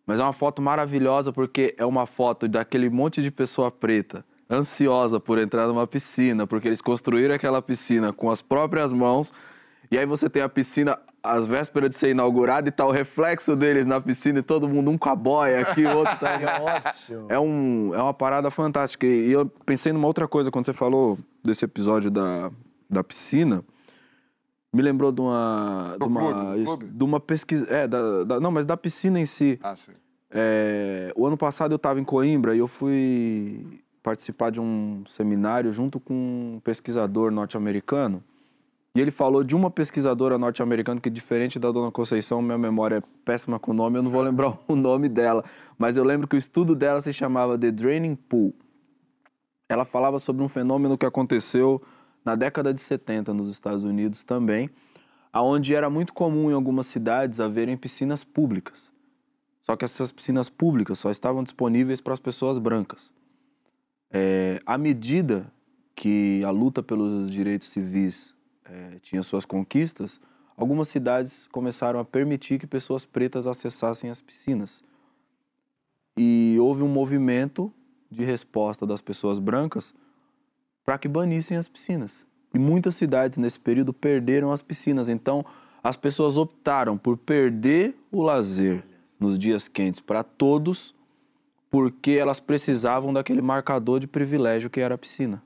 mas é uma foto maravilhosa porque é uma foto daquele monte de pessoa preta, ansiosa por entrar numa piscina, porque eles construíram aquela piscina com as próprias mãos. E aí você tem a piscina às vésperas de ser inaugurada e tá o reflexo deles na piscina e todo mundo, um com a boia aqui, o outro tá... é, um, é uma parada fantástica. E eu pensei numa outra coisa quando você falou desse episódio da, da piscina. Me lembrou de uma. De uma, clube, clube? de uma pesquisa. É, da, da, não, mas da piscina em si. Ah, sim. É, o ano passado eu estava em Coimbra e eu fui participar de um seminário junto com um pesquisador norte-americano. E ele falou de uma pesquisadora norte-americana que, diferente da dona Conceição, minha memória é péssima com o nome, eu não vou lembrar o nome dela. Mas eu lembro que o estudo dela se chamava The Draining Pool. Ela falava sobre um fenômeno que aconteceu na década de 70 nos Estados Unidos também, aonde era muito comum em algumas cidades haverem piscinas públicas. Só que essas piscinas públicas só estavam disponíveis para as pessoas brancas. É, à medida que a luta pelos direitos civis é, tinha suas conquistas, algumas cidades começaram a permitir que pessoas pretas acessassem as piscinas. E houve um movimento de resposta das pessoas brancas para que banissem as piscinas. E muitas cidades nesse período perderam as piscinas. Então, as pessoas optaram por perder o lazer nos dias quentes para todos, porque elas precisavam daquele marcador de privilégio que era a piscina.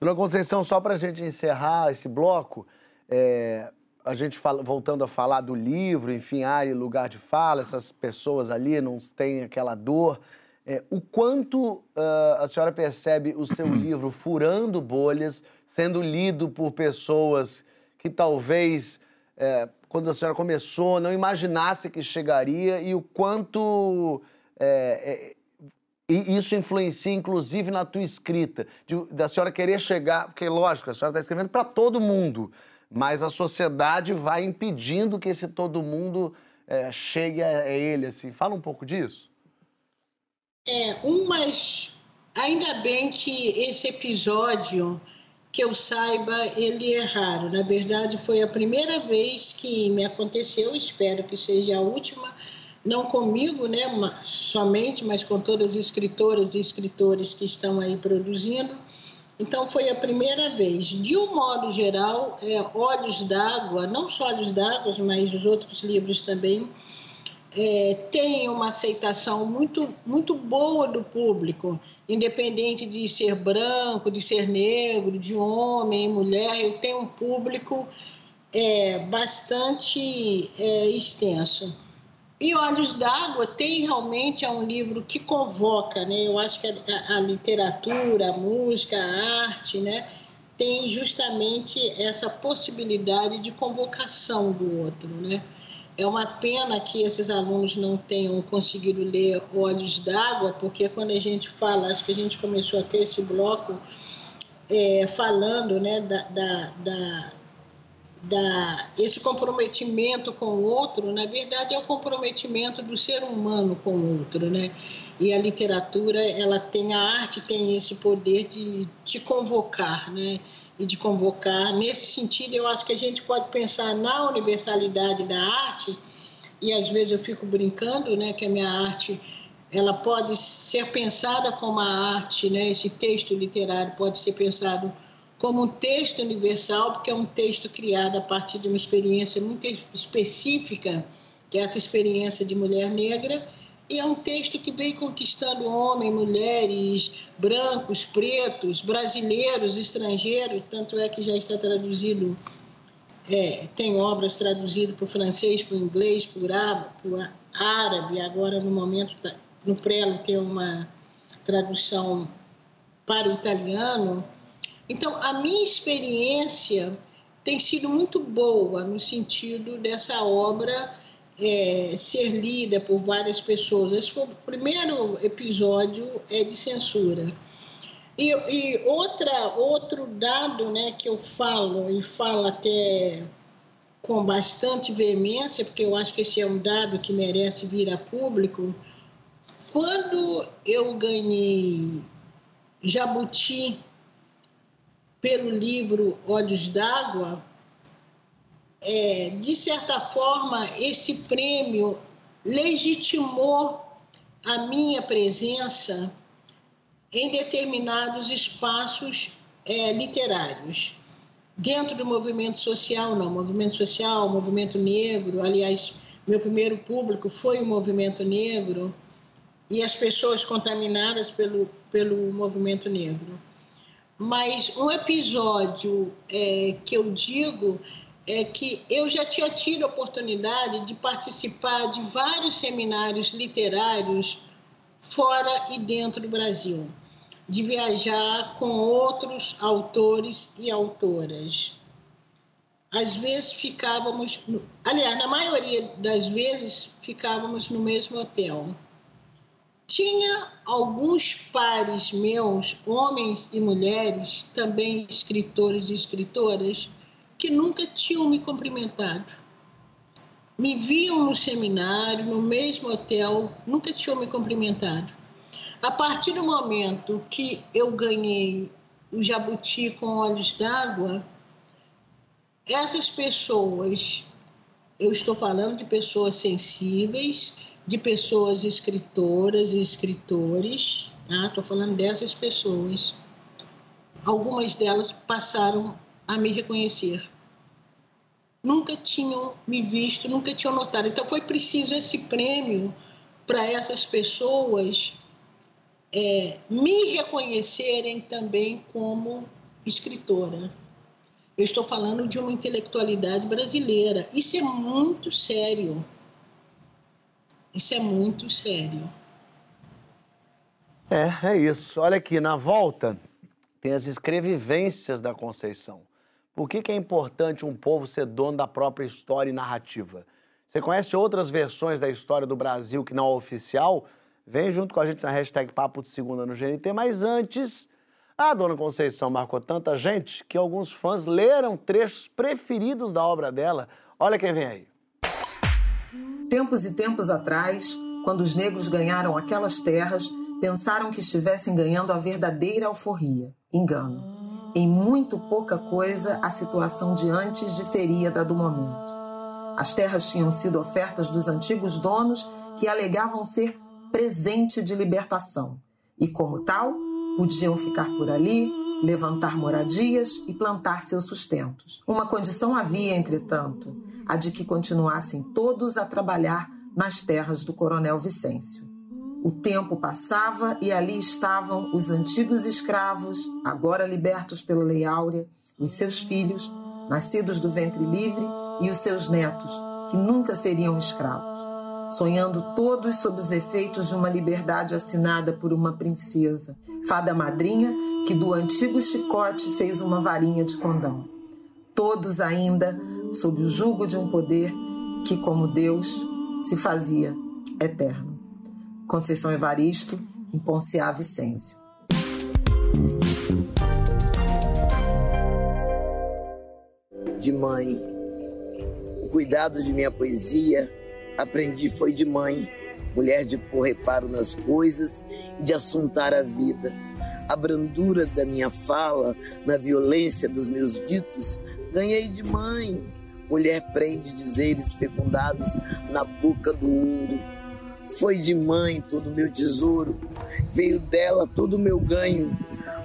Dona Conceição, só para a gente encerrar esse bloco, é, a gente fala, voltando a falar do livro, enfim, área e lugar de fala, essas pessoas ali não têm aquela dor. É, o quanto uh, a senhora percebe o seu livro furando bolhas, sendo lido por pessoas que talvez, é, quando a senhora começou, não imaginasse que chegaria e o quanto é, é e isso influencia, inclusive, na tua escrita, de, da senhora querer chegar, porque, lógico, a senhora está escrevendo para todo mundo, mas a sociedade vai impedindo que esse todo mundo é, chegue a, a ele, assim. Fala um pouco disso. É, um, mas ainda bem que esse episódio, que eu saiba, ele é raro. Na verdade, foi a primeira vez que me aconteceu, espero que seja a última, não comigo, né, somente, mas com todas as escritoras e escritores que estão aí produzindo. Então, foi a primeira vez. De um modo geral, é, Olhos d'Água, não só Olhos d'Água, mas os outros livros também, é, tem uma aceitação muito, muito boa do público, independente de ser branco, de ser negro, de homem, mulher, eu tenho um público é, bastante é, extenso. E Olhos d'Água tem realmente é um livro que convoca, né? Eu acho que a, a, literatura, a música, a arte, né? Tem justamente essa possibilidade de convocação do outro, né? É uma pena que esses alunos não tenham conseguido ler Olhos d'Água, porque quando a gente fala, acho que a gente começou a ter esse bloco é, falando né, da, da, da da, esse comprometimento com o outro, na verdade, é o comprometimento do ser humano com o outro, né? E a literatura, ela tem, a arte tem esse poder de te convocar, né? E de convocar. Nesse sentido, eu acho que a gente pode pensar na universalidade da arte, e às vezes eu fico brincando, né, que a minha arte ela pode ser pensada como a arte, né? Esse texto literário pode ser pensado como um texto universal, porque é um texto criado a partir de uma experiência muito específica, que é essa experiência de mulher negra, e é um texto que vem conquistando homens, mulheres, brancos, pretos, brasileiros, estrangeiros, tanto é que já está traduzido, é, tem obras traduzidas para o francês, para o inglês, para o árabe, agora no momento, tá, no Prelo tem uma tradução para o italiano, então, a minha experiência tem sido muito boa no sentido dessa obra é, ser lida por várias pessoas. Esse foi o primeiro episódio é de censura. E, e outra, outro dado né, que eu falo, e falo até com bastante veemência, porque eu acho que esse é um dado que merece vir a público, quando eu ganhei Jabuti pelo livro Olhos d'Água, é, de certa forma, esse prêmio legitimou a minha presença em determinados espaços é, literários. Dentro do movimento social, não, movimento social, movimento negro, aliás, meu primeiro público foi o movimento negro e as pessoas contaminadas pelo, pelo movimento negro. Mas um episódio é, que eu digo é que eu já tinha tido a oportunidade de participar de vários seminários literários fora e dentro do Brasil, de viajar com outros autores e autoras. Às vezes ficávamos, aliás, na maioria das vezes ficávamos no mesmo hotel. Tinha alguns pares meus, homens e mulheres, também escritores e escritoras, que nunca tinham me cumprimentado. Me viam no seminário, no mesmo hotel, nunca tinham me cumprimentado. A partir do momento que eu ganhei o jabuti com olhos d'água, essas pessoas, eu estou falando de pessoas sensíveis, de pessoas escritoras e escritores, estou tá? falando dessas pessoas. Algumas delas passaram a me reconhecer. Nunca tinham me visto, nunca tinham notado. Então foi preciso esse prêmio para essas pessoas é, me reconhecerem também como escritora. Eu estou falando de uma intelectualidade brasileira. Isso é muito sério. Isso é muito sério. É, é isso. Olha aqui, na volta tem as escrevivências da Conceição. Por que, que é importante um povo ser dono da própria história e narrativa? Você conhece outras versões da história do Brasil que não é oficial? Vem junto com a gente na hashtag Papo de Segunda no GNT, mas antes a dona Conceição marcou tanta gente que alguns fãs leram trechos preferidos da obra dela. Olha quem vem aí. Tempos e tempos atrás, quando os negros ganharam aquelas terras, pensaram que estivessem ganhando a verdadeira alforria. Engano. Em muito pouca coisa, a situação de antes diferia da do momento. As terras tinham sido ofertas dos antigos donos que alegavam ser presente de libertação e, como tal, Podiam ficar por ali, levantar moradias e plantar seus sustentos. Uma condição havia, entretanto, a de que continuassem todos a trabalhar nas terras do coronel Vicêncio. O tempo passava e ali estavam os antigos escravos, agora libertos pela Lei Áurea, os seus filhos, nascidos do ventre livre, e os seus netos, que nunca seriam escravos sonhando todos sob os efeitos de uma liberdade assinada por uma princesa, fada madrinha que do antigo chicote fez uma varinha de condão. Todos ainda sob o jugo de um poder que, como Deus, se fazia eterno. Conceição Evaristo, em Ponciá Vicêncio. De mãe, o cuidado de minha poesia aprendi foi de mãe, mulher de pôr reparo nas coisas e de assuntar a vida. A brandura da minha fala, na violência dos meus ditos, ganhei de mãe. Mulher prende dizeres fecundados na boca do mundo. Foi de mãe todo meu tesouro, veio dela todo meu ganho.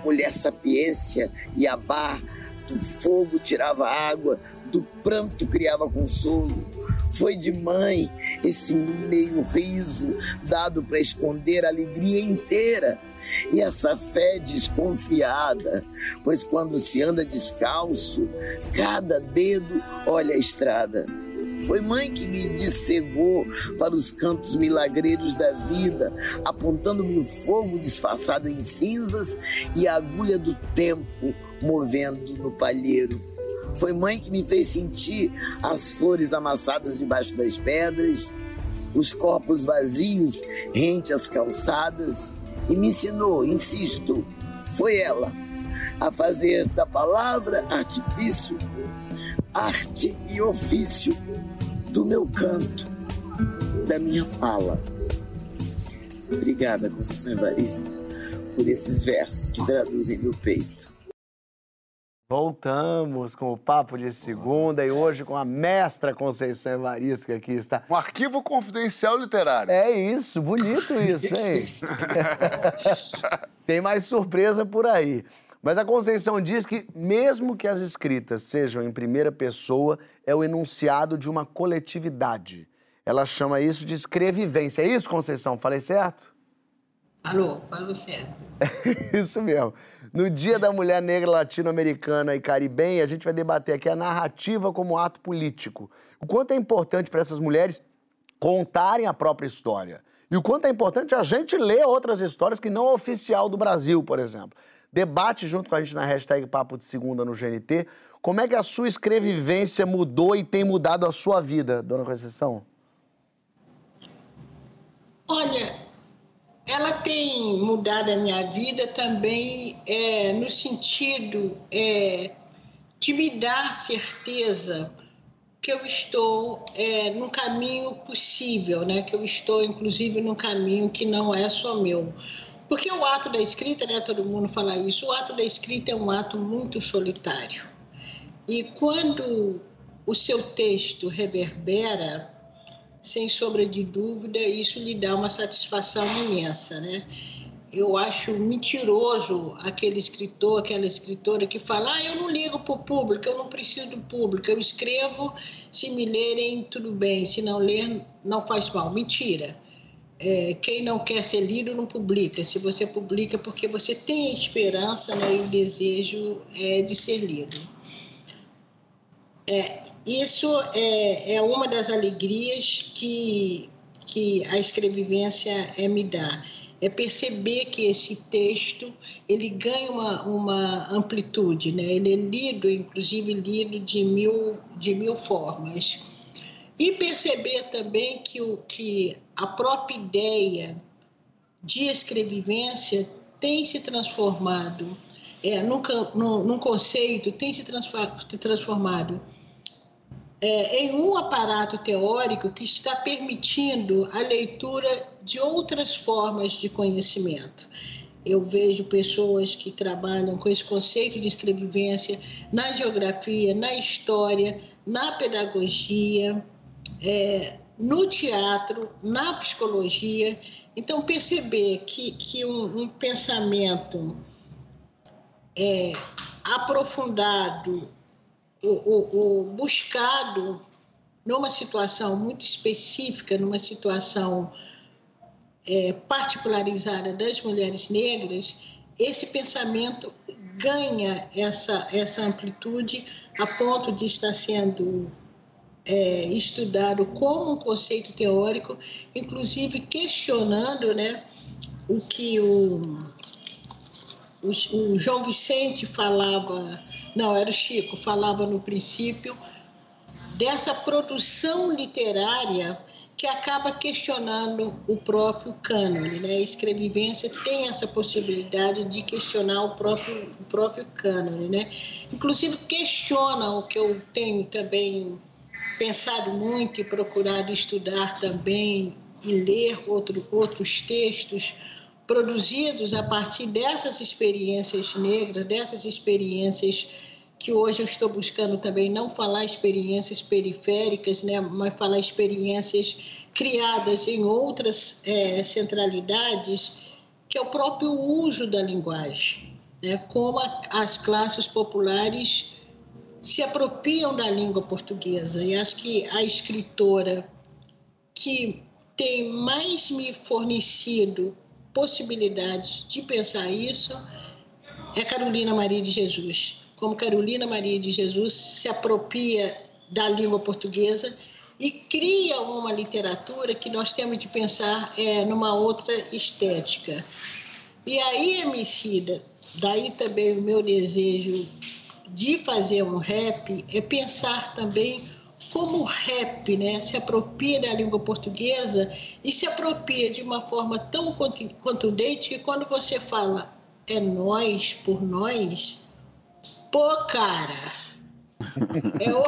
Mulher sapiência e abar, do fogo tirava água, do pranto criava consolo foi de mãe esse meio riso dado para esconder a alegria inteira e essa fé desconfiada, pois quando se anda descalço, cada dedo olha a estrada. Foi mãe que me dissegou para os cantos milagreiros da vida, apontando-me o fogo disfarçado em cinzas e a agulha do tempo movendo no palheiro. Foi mãe que me fez sentir as flores amassadas debaixo das pedras, os corpos vazios rente às calçadas e me ensinou, insisto, foi ela a fazer da palavra artifício, arte e ofício do meu canto, da minha fala. Obrigada, Conceição Evaristo, por esses versos que traduzem meu peito. Voltamos com o Papo de Segunda e hoje com a mestra Conceição Evaristo, que aqui está. Um arquivo confidencial literário. É isso, bonito isso, hein? Tem mais surpresa por aí. Mas a Conceição diz que, mesmo que as escritas sejam em primeira pessoa, é o enunciado de uma coletividade. Ela chama isso de escrevivência. É isso, Conceição? Falei certo? Falou, falou certo. isso mesmo. No Dia da Mulher Negra Latino-Americana e Caribenha, a gente vai debater aqui a narrativa como ato político. O quanto é importante para essas mulheres contarem a própria história. E o quanto é importante a gente ler outras histórias que não oficial do Brasil, por exemplo. Debate junto com a gente na hashtag Papo de Segunda no GNT. Como é que a sua escrevivência mudou e tem mudado a sua vida, dona Conceição? Olha, ela tem mudado a minha vida também é, no sentido é, de me dar certeza que eu estou é, num caminho possível, né? que eu estou, inclusive, num caminho que não é só meu. Porque o ato da escrita, né, todo mundo fala isso, o ato da escrita é um ato muito solitário. E quando o seu texto reverbera, sem sombra de dúvida, isso lhe dá uma satisfação imensa, né? Eu acho mentiroso aquele escritor, aquela escritora que fala: ah, eu não ligo para o público, eu não preciso do público, eu escrevo, se me lerem, tudo bem, se não ler, não faz mal. Mentira. É, quem não quer ser lido não publica. Se você publica, porque você tem a esperança né, e o desejo é, de ser lido. É, isso é, é uma das alegrias que, que a escrevivência é, me dá. É perceber que esse texto ele ganha uma, uma amplitude, né? ele é lido, inclusive lido de mil, de mil formas. E perceber também que, o, que a própria ideia de escrevivência tem se transformado, é, num, num, num conceito, tem se transformado é, em um aparato teórico que está permitindo a leitura de outras formas de conhecimento. Eu vejo pessoas que trabalham com esse conceito de escrevivência na geografia, na história, na pedagogia, é, no teatro, na psicologia. Então, perceber que, que um, um pensamento é, aprofundado o, o, o buscado numa situação muito específica, numa situação é, particularizada das mulheres negras, esse pensamento ganha essa, essa amplitude a ponto de estar sendo é, estudado como um conceito teórico, inclusive questionando né, o que o, o, o João Vicente falava não, era o Chico, falava no princípio dessa produção literária que acaba questionando o próprio cânone. Né? A escrevivência tem essa possibilidade de questionar o próprio, o próprio cânone. Né? Inclusive, questiona o que eu tenho também pensado muito e procurado estudar também e ler outro, outros textos produzidos a partir dessas experiências negras, dessas experiências que hoje eu estou buscando também não falar experiências periféricas, né, mas falar experiências criadas em outras é, centralidades, que é o próprio uso da linguagem, né, como a, as classes populares se apropriam da língua portuguesa. E acho que a escritora que tem mais me fornecido possibilidades de pensar isso é Carolina Maria de Jesus como Carolina Maria de Jesus se apropria da língua portuguesa e cria uma literatura que nós temos de pensar é, numa outra estética. E aí, Emicida, daí também o meu desejo de fazer um rap é pensar também como o rap né, se apropria da língua portuguesa e se apropria de uma forma tão contundente que quando você fala é nós por nós, Pô, cara, é, o,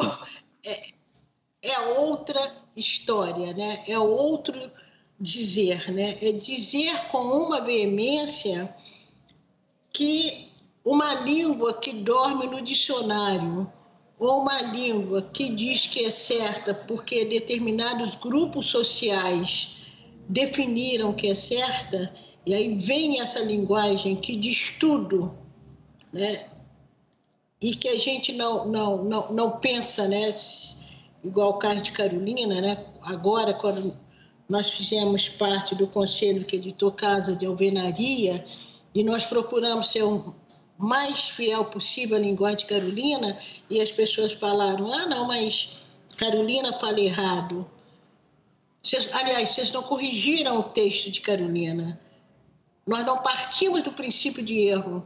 é, é outra história, né? É outro dizer, né? É dizer com uma veemência que uma língua que dorme no dicionário ou uma língua que diz que é certa porque determinados grupos sociais definiram que é certa, e aí vem essa linguagem que diz tudo, né? e que a gente não, não, não, não pensa, né, igual o caso de Carolina, né, agora quando nós fizemos parte do conselho que editou Casa de Alvenaria e nós procuramos ser o mais fiel possível à linguagem de Carolina e as pessoas falaram, ah, não, mas Carolina fala errado. Vocês, aliás, vocês não corrigiram o texto de Carolina. Nós não partimos do princípio de erro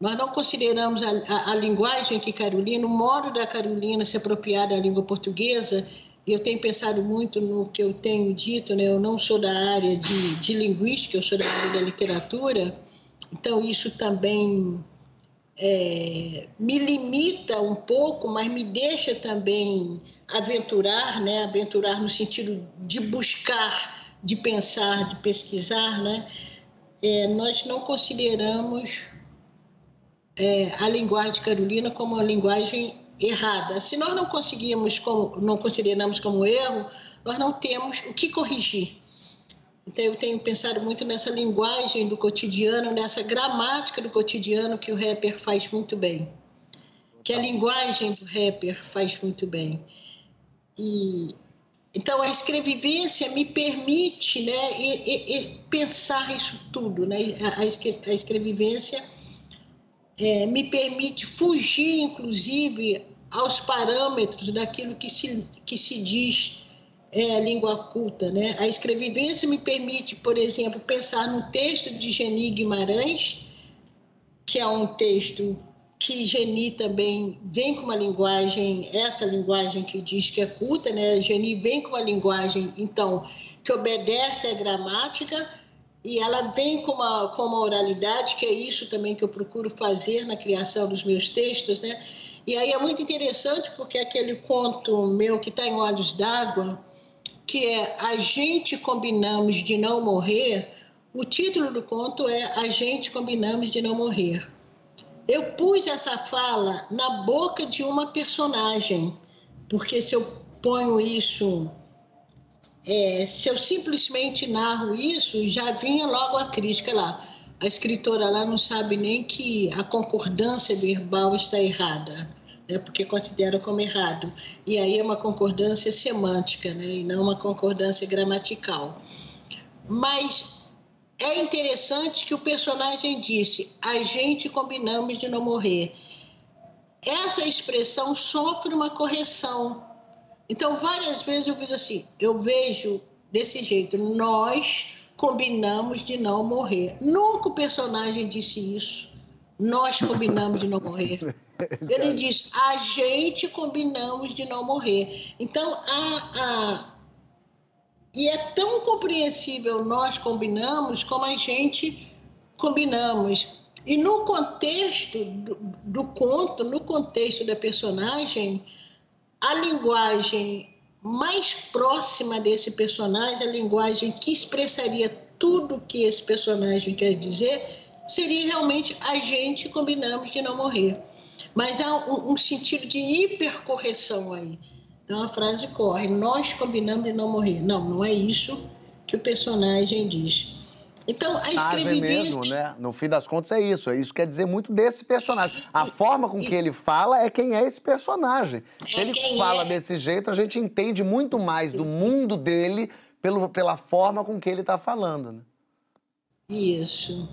nós não consideramos a, a, a, linguagem que Carolina, o modo da Carolina se apropriar da língua portuguesa, e eu tenho pensado muito no que eu tenho dito, né? eu não sou da área de, de linguística, eu sou da área da literatura, então isso também é, me limita um pouco, mas me deixa também aventurar, né? aventurar no sentido de buscar, de pensar, de pesquisar. Né? É, nós não consideramos é, a linguagem de Carolina como uma linguagem errada. Se nós não conseguimos, como, não consideramos como erro, nós não temos o que corrigir. Então, eu tenho pensado muito nessa linguagem do cotidiano, nessa gramática do cotidiano que o rapper faz muito bem. Que a linguagem do rapper faz muito bem. E, então, a escrevivência me permite né, e, e, e pensar isso tudo. Né? A, a escrevivência é, me permite fugir, inclusive, aos parâmetros daquilo que se, que se diz é, língua culta. Né? A escrevivência me permite, por exemplo, pensar no texto de Geni Guimarães, que é um texto que Geni também vem com uma linguagem, essa linguagem que diz que é culta, né? Geni vem com uma linguagem, então, que obedece à gramática, e ela vem com uma, com uma oralidade, que é isso também que eu procuro fazer na criação dos meus textos, né? E aí é muito interessante porque aquele conto meu que está em Olhos d'Água, que é A gente combinamos de não morrer, o título do conto é A gente combinamos de não morrer. Eu pus essa fala na boca de uma personagem, porque se eu ponho isso é, se eu simplesmente narro isso, já vinha logo a crítica lá. A escritora lá não sabe nem que a concordância verbal está errada, né, porque considera como errado. E aí é uma concordância semântica, né, e não uma concordância gramatical. Mas é interessante que o personagem disse: a gente combinamos de não morrer. Essa expressão sofre uma correção então, várias vezes eu fiz assim, eu vejo desse jeito, nós combinamos de não morrer. Nunca o personagem disse isso. Nós combinamos de não morrer. Ele diz, a gente combinamos de não morrer. Então, a, a... e é tão compreensível nós combinamos como a gente combinamos. E no contexto do, do conto, no contexto da personagem, a linguagem mais próxima desse personagem, a linguagem que expressaria tudo que esse personagem quer dizer, seria realmente a gente combinamos de não morrer. Mas há um, um sentido de hipercorreção aí. Então a frase corre: nós combinamos de não morrer. Não, não é isso que o personagem diz. Então, a escrevivência... mesmo, né? No fim das contas é isso. Isso quer dizer muito desse personagem. A forma com que ele fala é quem é esse personagem. Se é ele fala é. desse jeito, a gente entende muito mais do mundo dele pelo, pela forma com que ele está falando, né? Isso.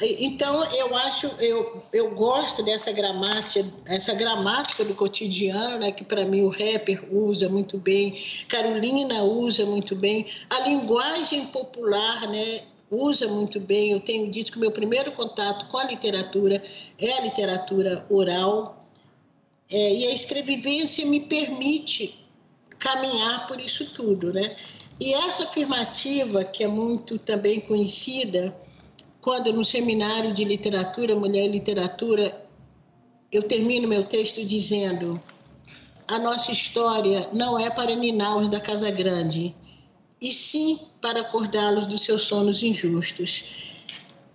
Então, eu acho, eu, eu gosto dessa gramática, essa gramática do cotidiano, né, que para mim o rapper usa muito bem, Carolina usa muito bem, a linguagem popular, né, usa muito bem. Eu tenho dito que meu primeiro contato com a literatura é a literatura oral, é, e a escrevivência me permite caminhar por isso tudo, né? E essa afirmativa, que é muito também conhecida, quando no seminário de literatura, Mulher e Literatura, eu termino meu texto dizendo: a nossa história não é para ninaus da Casa Grande, e sim para acordá-los dos seus sonos injustos.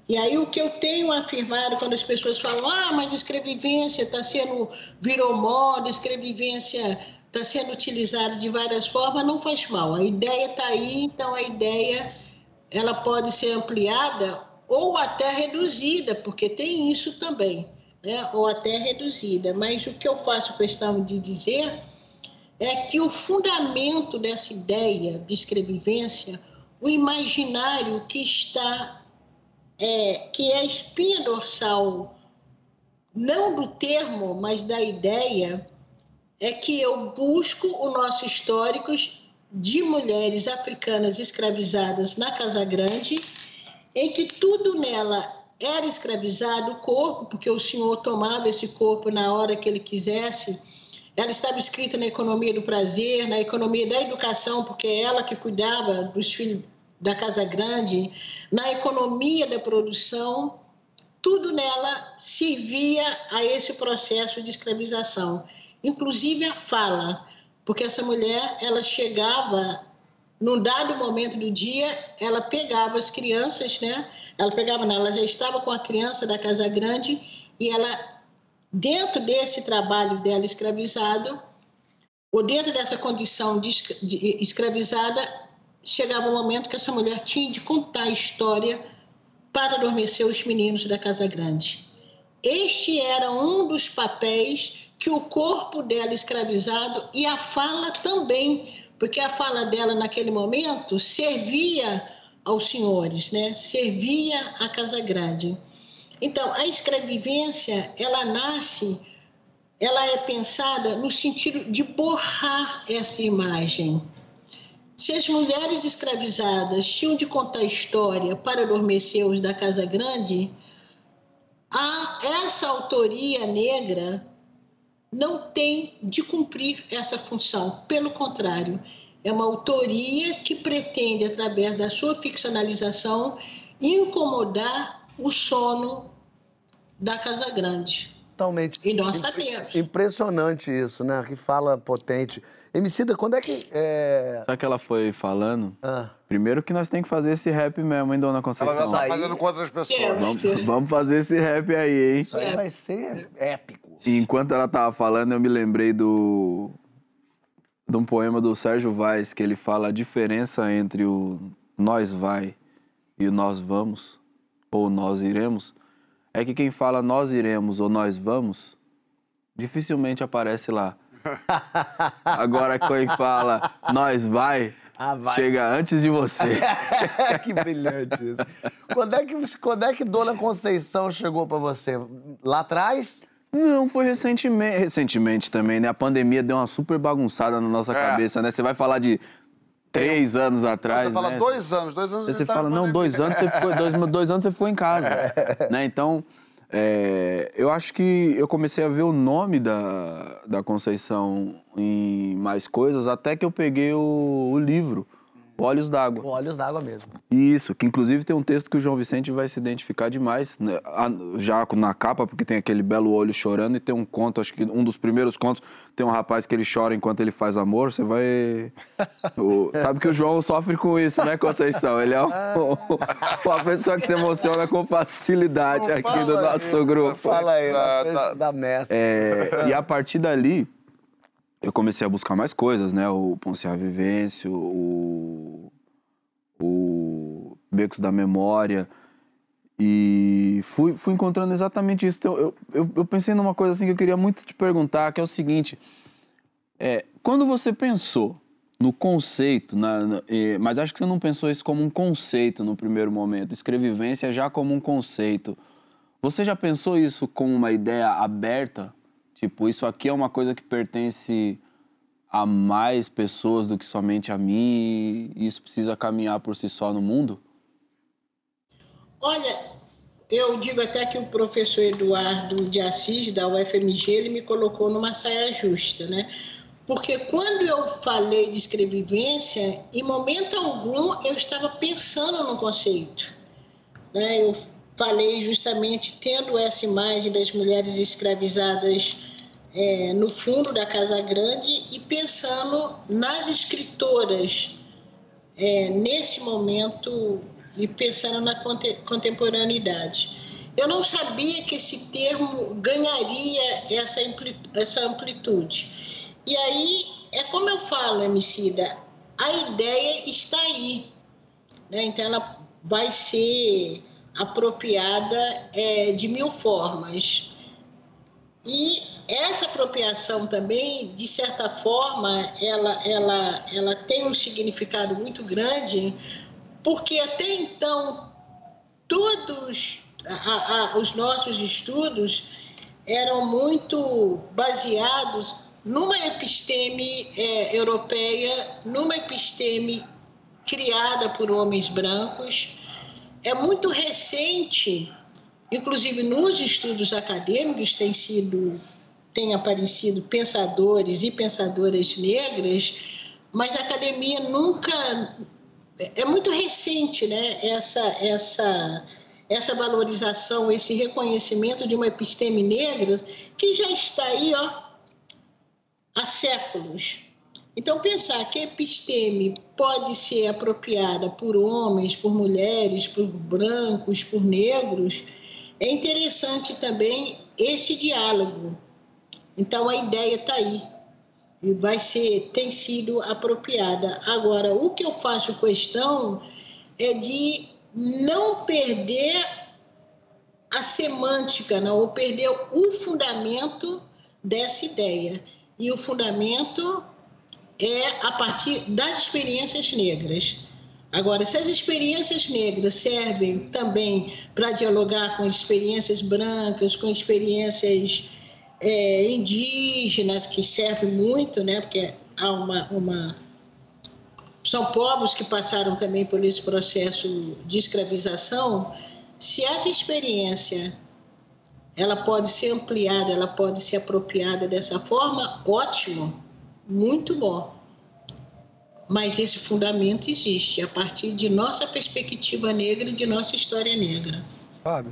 E aí o que eu tenho afirmado quando as pessoas falam, ah, mas escrevivência está sendo, virou moda, escrevivência está sendo utilizada de várias formas, não faz mal. A ideia está aí, então a ideia ela pode ser ampliada ou até reduzida, porque tem isso também, né? ou até reduzida. Mas o que eu faço questão de dizer é que o fundamento dessa ideia de escrevivência, o imaginário que está, é, que é a espinha dorsal, não do termo, mas da ideia, é que eu busco o nosso históricos de mulheres africanas escravizadas na Casa Grande em que tudo nela era escravizado, o corpo, porque o Senhor tomava esse corpo na hora que ele quisesse. Ela estava escrita na economia do prazer, na economia da educação, porque é ela que cuidava dos filhos da casa grande, na economia da produção, tudo nela servia a esse processo de escravização, inclusive a fala, porque essa mulher ela chegava num dado momento do dia, ela pegava as crianças, né? Ela pegava, não, ela já estava com a criança da Casa Grande e ela, dentro desse trabalho dela escravizado, ou dentro dessa condição de, escravizada, chegava o momento que essa mulher tinha de contar a história para adormecer os meninos da Casa Grande. Este era um dos papéis que o corpo dela escravizado e a fala também porque a fala dela naquele momento servia aos senhores, né? servia à Casa Grande. Então, a escrevivência, ela nasce ela é pensada no sentido de borrar essa imagem. Se as mulheres escravizadas tinham de contar história para adormecer os da Casa Grande, a, essa autoria negra não tem de cumprir essa função. Pelo contrário, é uma autoria que pretende, através da sua ficcionalização, incomodar o sono da Casa Grande. Totalmente. E nós sabemos. Impressionante isso, né? Que fala potente. Emicida, quando é que. É... Sabe que ela foi falando? Ah. Primeiro que nós temos que fazer esse rap mesmo, hein, dona Conceição? Ela já tá fazendo com outras pessoas. Vamos, vamos, fazer esse rap aí, hein? Isso aí vai ser épico. E enquanto ela tava falando, eu me lembrei do. de um poema do Sérgio Vaz, que ele fala a diferença entre o nós vai e o nós vamos, ou nós iremos é que quem fala nós iremos ou nós vamos, dificilmente aparece lá. Agora quem fala nós vai, ah, chega antes de você. que brilhante isso. Quando é que, quando é que Dona Conceição chegou para você? Lá atrás? Não, foi recentemente, recentemente também, né? A pandemia deu uma super bagunçada na nossa é. cabeça, né? Você vai falar de três anos atrás. Você fala né? dois anos, dois anos. Você fala, não, dois anos você ficou, dois, dois anos você ficou em casa. né? Então, é, eu acho que eu comecei a ver o nome da, da Conceição em mais coisas até que eu peguei o, o livro. Olhos d'Água. Olhos d'Água mesmo. Isso, que inclusive tem um texto que o João Vicente vai se identificar demais, né? já na capa, porque tem aquele belo olho chorando, e tem um conto, acho que um dos primeiros contos, tem um rapaz que ele chora enquanto ele faz amor, você vai... o... Sabe que o João sofre com isso, né, Conceição? Ele é uma pessoa que se emociona com facilidade Não aqui do nosso aí, grupo. Fala aí, da, da, da mestra. É, e a partir dali, eu comecei a buscar mais coisas, né? O Ponciá Vivêncio, o, o Becos da Memória. E fui, fui encontrando exatamente isso. Então, eu, eu, eu, pensei numa coisa assim que eu queria muito te perguntar, que é o seguinte. É, quando você pensou no conceito, na, na, mas acho que você não pensou isso como um conceito no primeiro momento, escrevivência já como um conceito. Você já pensou isso como uma ideia aberta Tipo, isso aqui é uma coisa que pertence a mais pessoas do que somente a mim e isso precisa caminhar por si só no mundo? Olha, eu digo até que o professor Eduardo de Assis, da UFMG, ele me colocou numa saia justa, né? Porque quando eu falei de escrevivência, em momento algum eu estava pensando no conceito. Né? Eu falei justamente tendo essa imagem das mulheres escravizadas é, no fundo da Casa Grande e pensando nas escritoras é, nesse momento e pensando na contemporaneidade. Eu não sabia que esse termo ganharia essa, essa amplitude. E aí, é como eu falo, Emicida, a ideia está aí. Né? Então, ela vai ser apropriada é, de mil formas. E essa apropriação também, de certa forma, ela, ela, ela tem um significado muito grande, porque até então todos a, a, os nossos estudos eram muito baseados numa episteme é, europeia, numa episteme criada por homens brancos. É muito recente, inclusive nos estudos acadêmicos, tem sido tem aparecido pensadores e pensadoras negras, mas a academia nunca é muito recente, né? Essa essa essa valorização, esse reconhecimento de uma episteme negra que já está aí, ó, há séculos. Então pensar que a episteme pode ser apropriada por homens, por mulheres, por brancos, por negros, é interessante também esse diálogo então a ideia está aí e vai ser tem sido apropriada. Agora, o que eu faço questão é de não perder a semântica, não, ou perder o fundamento dessa ideia. E o fundamento é a partir das experiências negras. Agora, se as experiências negras servem também para dialogar com experiências brancas, com experiências é, indígenas, que serve muito, né? Porque há uma, uma são povos que passaram também por esse processo de escravização. Se essa experiência ela pode ser ampliada, ela pode ser apropriada dessa forma, ótimo, muito bom. Mas esse fundamento existe a partir de nossa perspectiva negra e de nossa história negra. Fábio,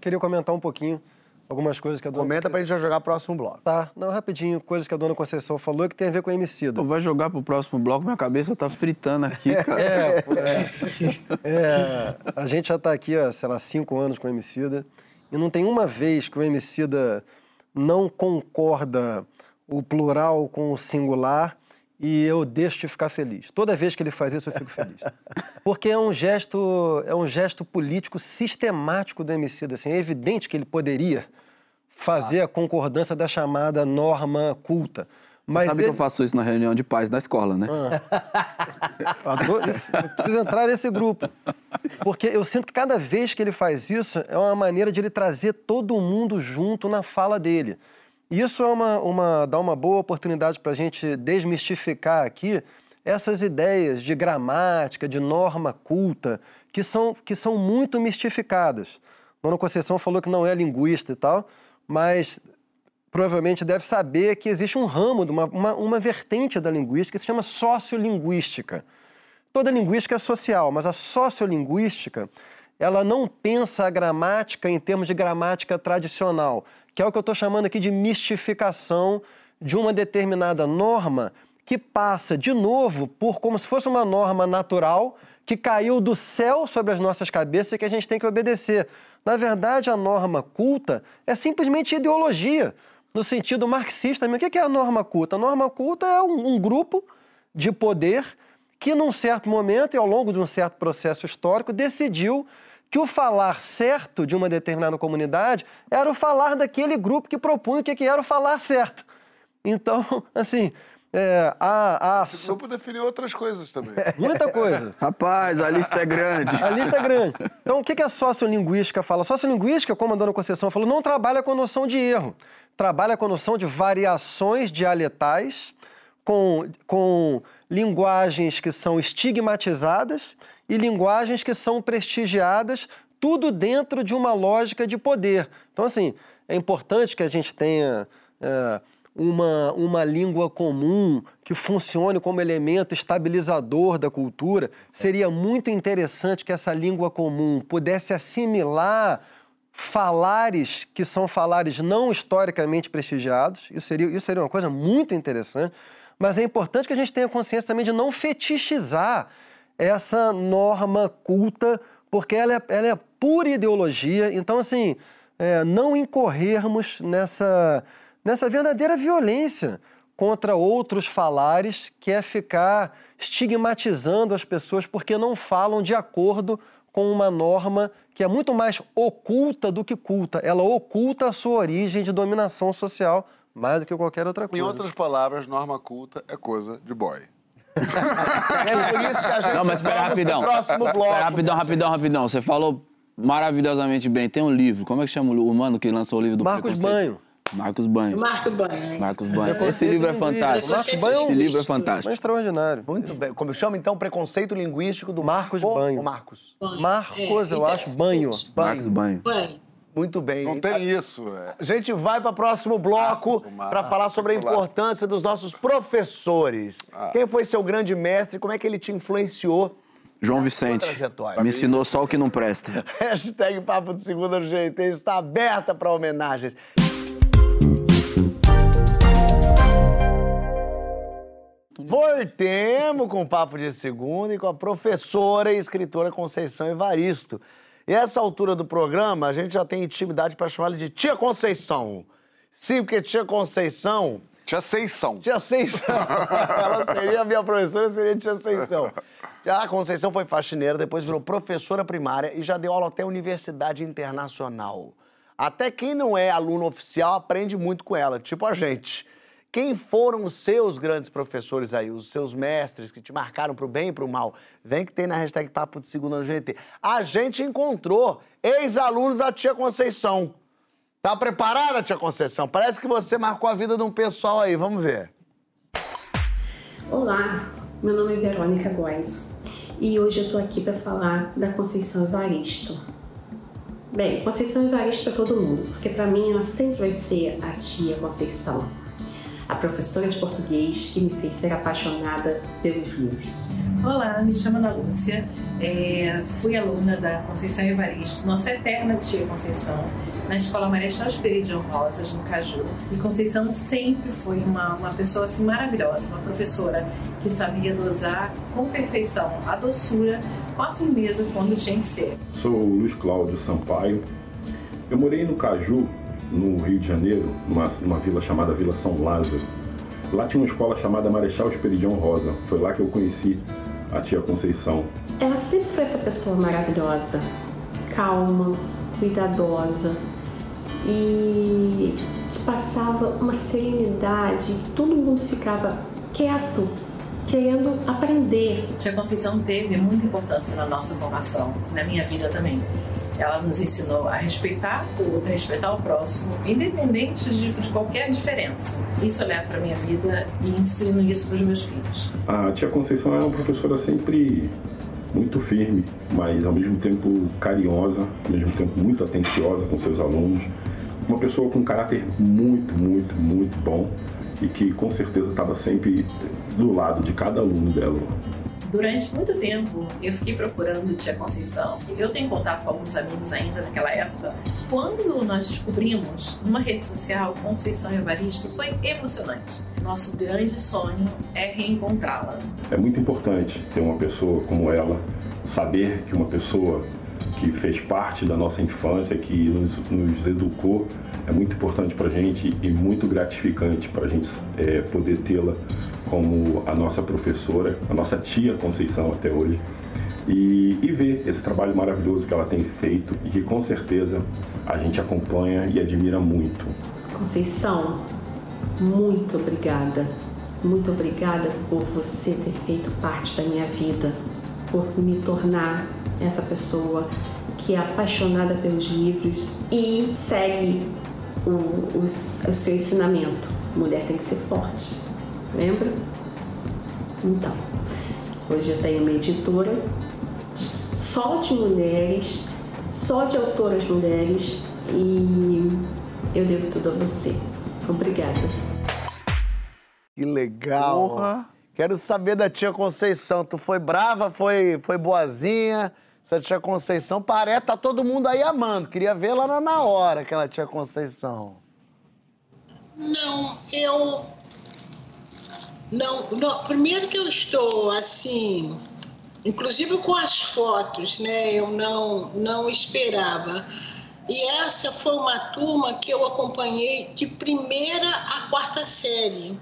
queria comentar um pouquinho algumas coisas que a dona... Comenta pra gente já jogar próximo bloco. Tá, não, rapidinho, coisas que a dona Conceição falou que tem a ver com a Emicida. Vai jogar pro próximo bloco, minha cabeça tá fritando aqui, cara. É, é, é, a gente já tá aqui, ó, sei lá, cinco anos com a Emicida e não tem uma vez que o Emicida não concorda o plural com o singular e eu deixo de ficar feliz. Toda vez que ele faz isso, eu fico feliz. Porque é um gesto, é um gesto político sistemático do Emicida. Assim, é evidente que ele poderia fazer a concordância da chamada norma culta. Mas Você sabe ele... que eu faço isso na reunião de pais da escola, né? Ah. Preciso entrar nesse grupo. Porque eu sinto que cada vez que ele faz isso, é uma maneira de ele trazer todo mundo junto na fala dele. E isso é uma, uma, dá uma boa oportunidade para a gente desmistificar aqui essas ideias de gramática, de norma culta, que são, que são muito mistificadas. Dona Conceição falou que não é linguista e tal, mas provavelmente deve saber que existe um ramo, uma, uma, uma vertente da linguística que se chama sociolinguística. Toda linguística é social, mas a sociolinguística ela não pensa a gramática em termos de gramática tradicional, que é o que eu estou chamando aqui de mistificação de uma determinada norma que passa de novo por como se fosse uma norma natural que caiu do céu sobre as nossas cabeças e que a gente tem que obedecer. Na verdade, a norma culta é simplesmente ideologia no sentido marxista. O que é a norma culta? A norma culta é um, grupo de poder que, num certo momento e ao longo de um certo processo histórico, decidiu que o falar certo de uma determinada comunidade era o falar daquele grupo que propunha o que era o falar certo. Então, assim, é, a, a... Esse grupo definiu outras coisas também. Muita coisa. Rapaz, a lista é grande. A lista é grande. Então, o que a sociolinguística fala? A sociolinguística, como a dona Conceição falou, não trabalha com a noção de erro trabalha com a noção de variações dialetais, com, com linguagens que são estigmatizadas e linguagens que são prestigiadas, tudo dentro de uma lógica de poder. Então, assim, é importante que a gente tenha é, uma, uma língua comum que funcione como elemento estabilizador da cultura. Seria muito interessante que essa língua comum pudesse assimilar falares que são falares não historicamente prestigiados. Isso seria, isso seria uma coisa muito interessante. Mas é importante que a gente tenha consciência também de não fetichizar essa norma culta, porque ela é, ela é pura ideologia. Então, assim, é, não incorrermos nessa, nessa verdadeira violência contra outros falares, que é ficar estigmatizando as pessoas porque não falam de acordo com uma norma que é muito mais oculta do que culta. Ela oculta a sua origem de dominação social mais do que qualquer outra coisa. Em outras palavras, norma culta é coisa de boy. é por isso que a gente Não, mas espera rapidão. Próximo bloco. Espera rapidão, rapidão, rapidão. Você falou maravilhosamente bem. Tem um livro, como é que chama o mano que lançou o livro do Marcos? Banho. Marcos Banho. Marcos Banho. Marcos Banho. Esse livro é fantástico. Marcos Banho Esse livro é fantástico. É extraordinário. Muito bem. Como chama então Preconceito Linguístico do Marcos Banho. Marcos. Marcos, eu acho. Banho. Marcos Banho. Muito bem. Não tem isso. É. A gente vai para o próximo bloco para falar sobre a importância dos nossos professores. Ah. Quem foi seu grande mestre? Como é que ele te influenciou? João Vicente. Me ensinou só o que não presta. Hashtag Papo de Segunda GT está aberta para homenagens. Voltemos com o Papo de Segunda e com a professora e escritora Conceição Evaristo. E essa altura do programa, a gente já tem intimidade para chamar ela de Tia Conceição. Sim, porque Tia Conceição... Tia Seição. Tia Seição. ela seria a minha professora, seria Tia Seição. A Conceição foi faxineira, depois virou professora primária e já deu aula até Universidade Internacional. Até quem não é aluno oficial aprende muito com ela, tipo a gente. Quem foram os seus grandes professores aí, os seus mestres que te marcaram para o bem e para o mal? Vem que tem na hashtag Papo de Segunda GT. A gente encontrou ex-alunos da Tia Conceição. Tá preparada, tia Conceição? Parece que você marcou a vida de um pessoal aí, vamos ver. Olá, meu nome é Verônica Góes e hoje eu tô aqui para falar da Conceição Evaristo. Bem, Conceição Evaristo para todo mundo, porque para mim ela sempre vai ser a tia Conceição a professora de português que me fez ser apaixonada pelos livros. Olá, me chamo Ana Lúcia, é, fui aluna da Conceição Evaristo, nossa eterna tia Conceição, na Escola Marechal Esperidion Rosas, no Caju. E Conceição sempre foi uma, uma pessoa assim, maravilhosa, uma professora que sabia dosar com perfeição a doçura com a firmeza quando tinha que ser. Sou o Luiz Cláudio Sampaio. Eu morei no Caju no Rio de Janeiro, numa, numa vila chamada Vila São Lázaro. Lá tinha uma escola chamada Marechal Esperidião Rosa. Foi lá que eu conheci a tia Conceição. Ela sempre foi essa pessoa maravilhosa, calma, cuidadosa e que passava uma serenidade. Todo mundo ficava quieto, querendo aprender. Tia Conceição teve muita importância na nossa formação, na minha vida também. Ela nos ensinou a respeitar o outro, a respeitar o próximo, independente de, de qualquer diferença. Isso eu levo para minha vida e ensino isso para os meus filhos. A tia Conceição é uma professora sempre muito firme, mas ao mesmo tempo carinhosa, ao mesmo tempo muito atenciosa com seus alunos. Uma pessoa com um caráter muito, muito, muito bom e que com certeza estava sempre do lado de cada aluno dela. Durante muito tempo eu fiquei procurando Tia Conceição. Eu tenho contato com alguns amigos ainda naquela época. Quando nós descobrimos numa rede social Conceição Evaristo, foi emocionante. Nosso grande sonho é reencontrá-la. É muito importante ter uma pessoa como ela, saber que uma pessoa que fez parte da nossa infância, que nos, nos educou, é muito importante para a gente e muito gratificante para a gente é, poder tê-la como a nossa professora, a nossa tia Conceição até hoje, e, e, ver esse trabalho maravilhoso que ela tem feito e que com certeza a gente acompanha e admira muito. Conceição, muito obrigada. Muito obrigada por você ter feito parte da minha vida, por me tornar essa pessoa que é apaixonada pelos livros e segue o, o, o seu ensinamento. Mulher tem que ser forte Lembra? Então, hoje eu tenho uma editora só de mulheres, só de autoras mulheres e eu devo tudo a você. Obrigada. Que legal. Porra. Quero saber da tia Conceição. Tu foi brava, foi, foi boazinha? Essa tia Conceição parece, tá todo mundo aí amando. Queria vê-la na hora, aquela tia Conceição. Não, eu não, não, primeiro que eu estou assim, inclusive com as fotos, né? Eu não, não esperava. E essa foi uma turma que eu acompanhei de primeira a quarta série.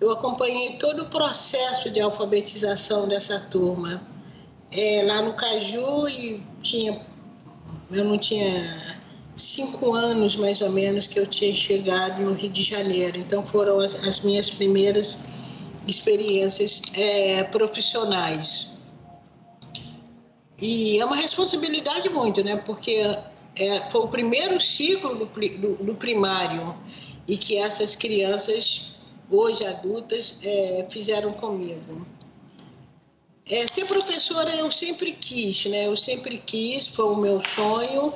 Eu acompanhei todo o processo de alfabetização dessa turma. É, lá no Caju e tinha, eu não tinha cinco anos mais ou menos que eu tinha chegado no Rio de Janeiro. Então foram as, as minhas primeiras experiências é, profissionais. E é uma responsabilidade muito, né? Porque é, foi o primeiro ciclo do, do, do, primário e que essas crianças, hoje adultas, é, fizeram comigo. É, ser professora eu sempre quis, né? Eu sempre quis, foi o meu sonho.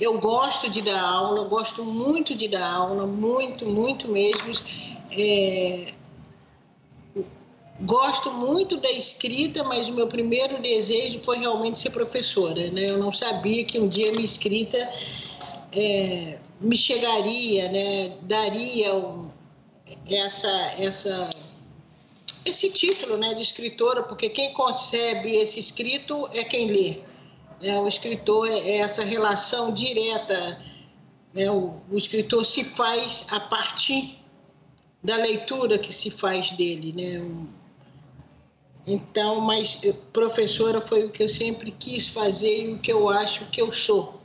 Eu gosto de dar aula, gosto muito de dar aula, muito, muito mesmo. É, Gosto muito da escrita, mas o meu primeiro desejo foi realmente ser professora. Né? Eu não sabia que um dia minha escrita é, me chegaria, né? daria um, essa, essa, esse título né, de escritora, porque quem concebe esse escrito é quem lê. Né? O escritor é, é essa relação direta. Né? O, o escritor se faz a partir da leitura que se faz dele. Né? Então, mas professora foi o que eu sempre quis fazer e o que eu acho que eu sou.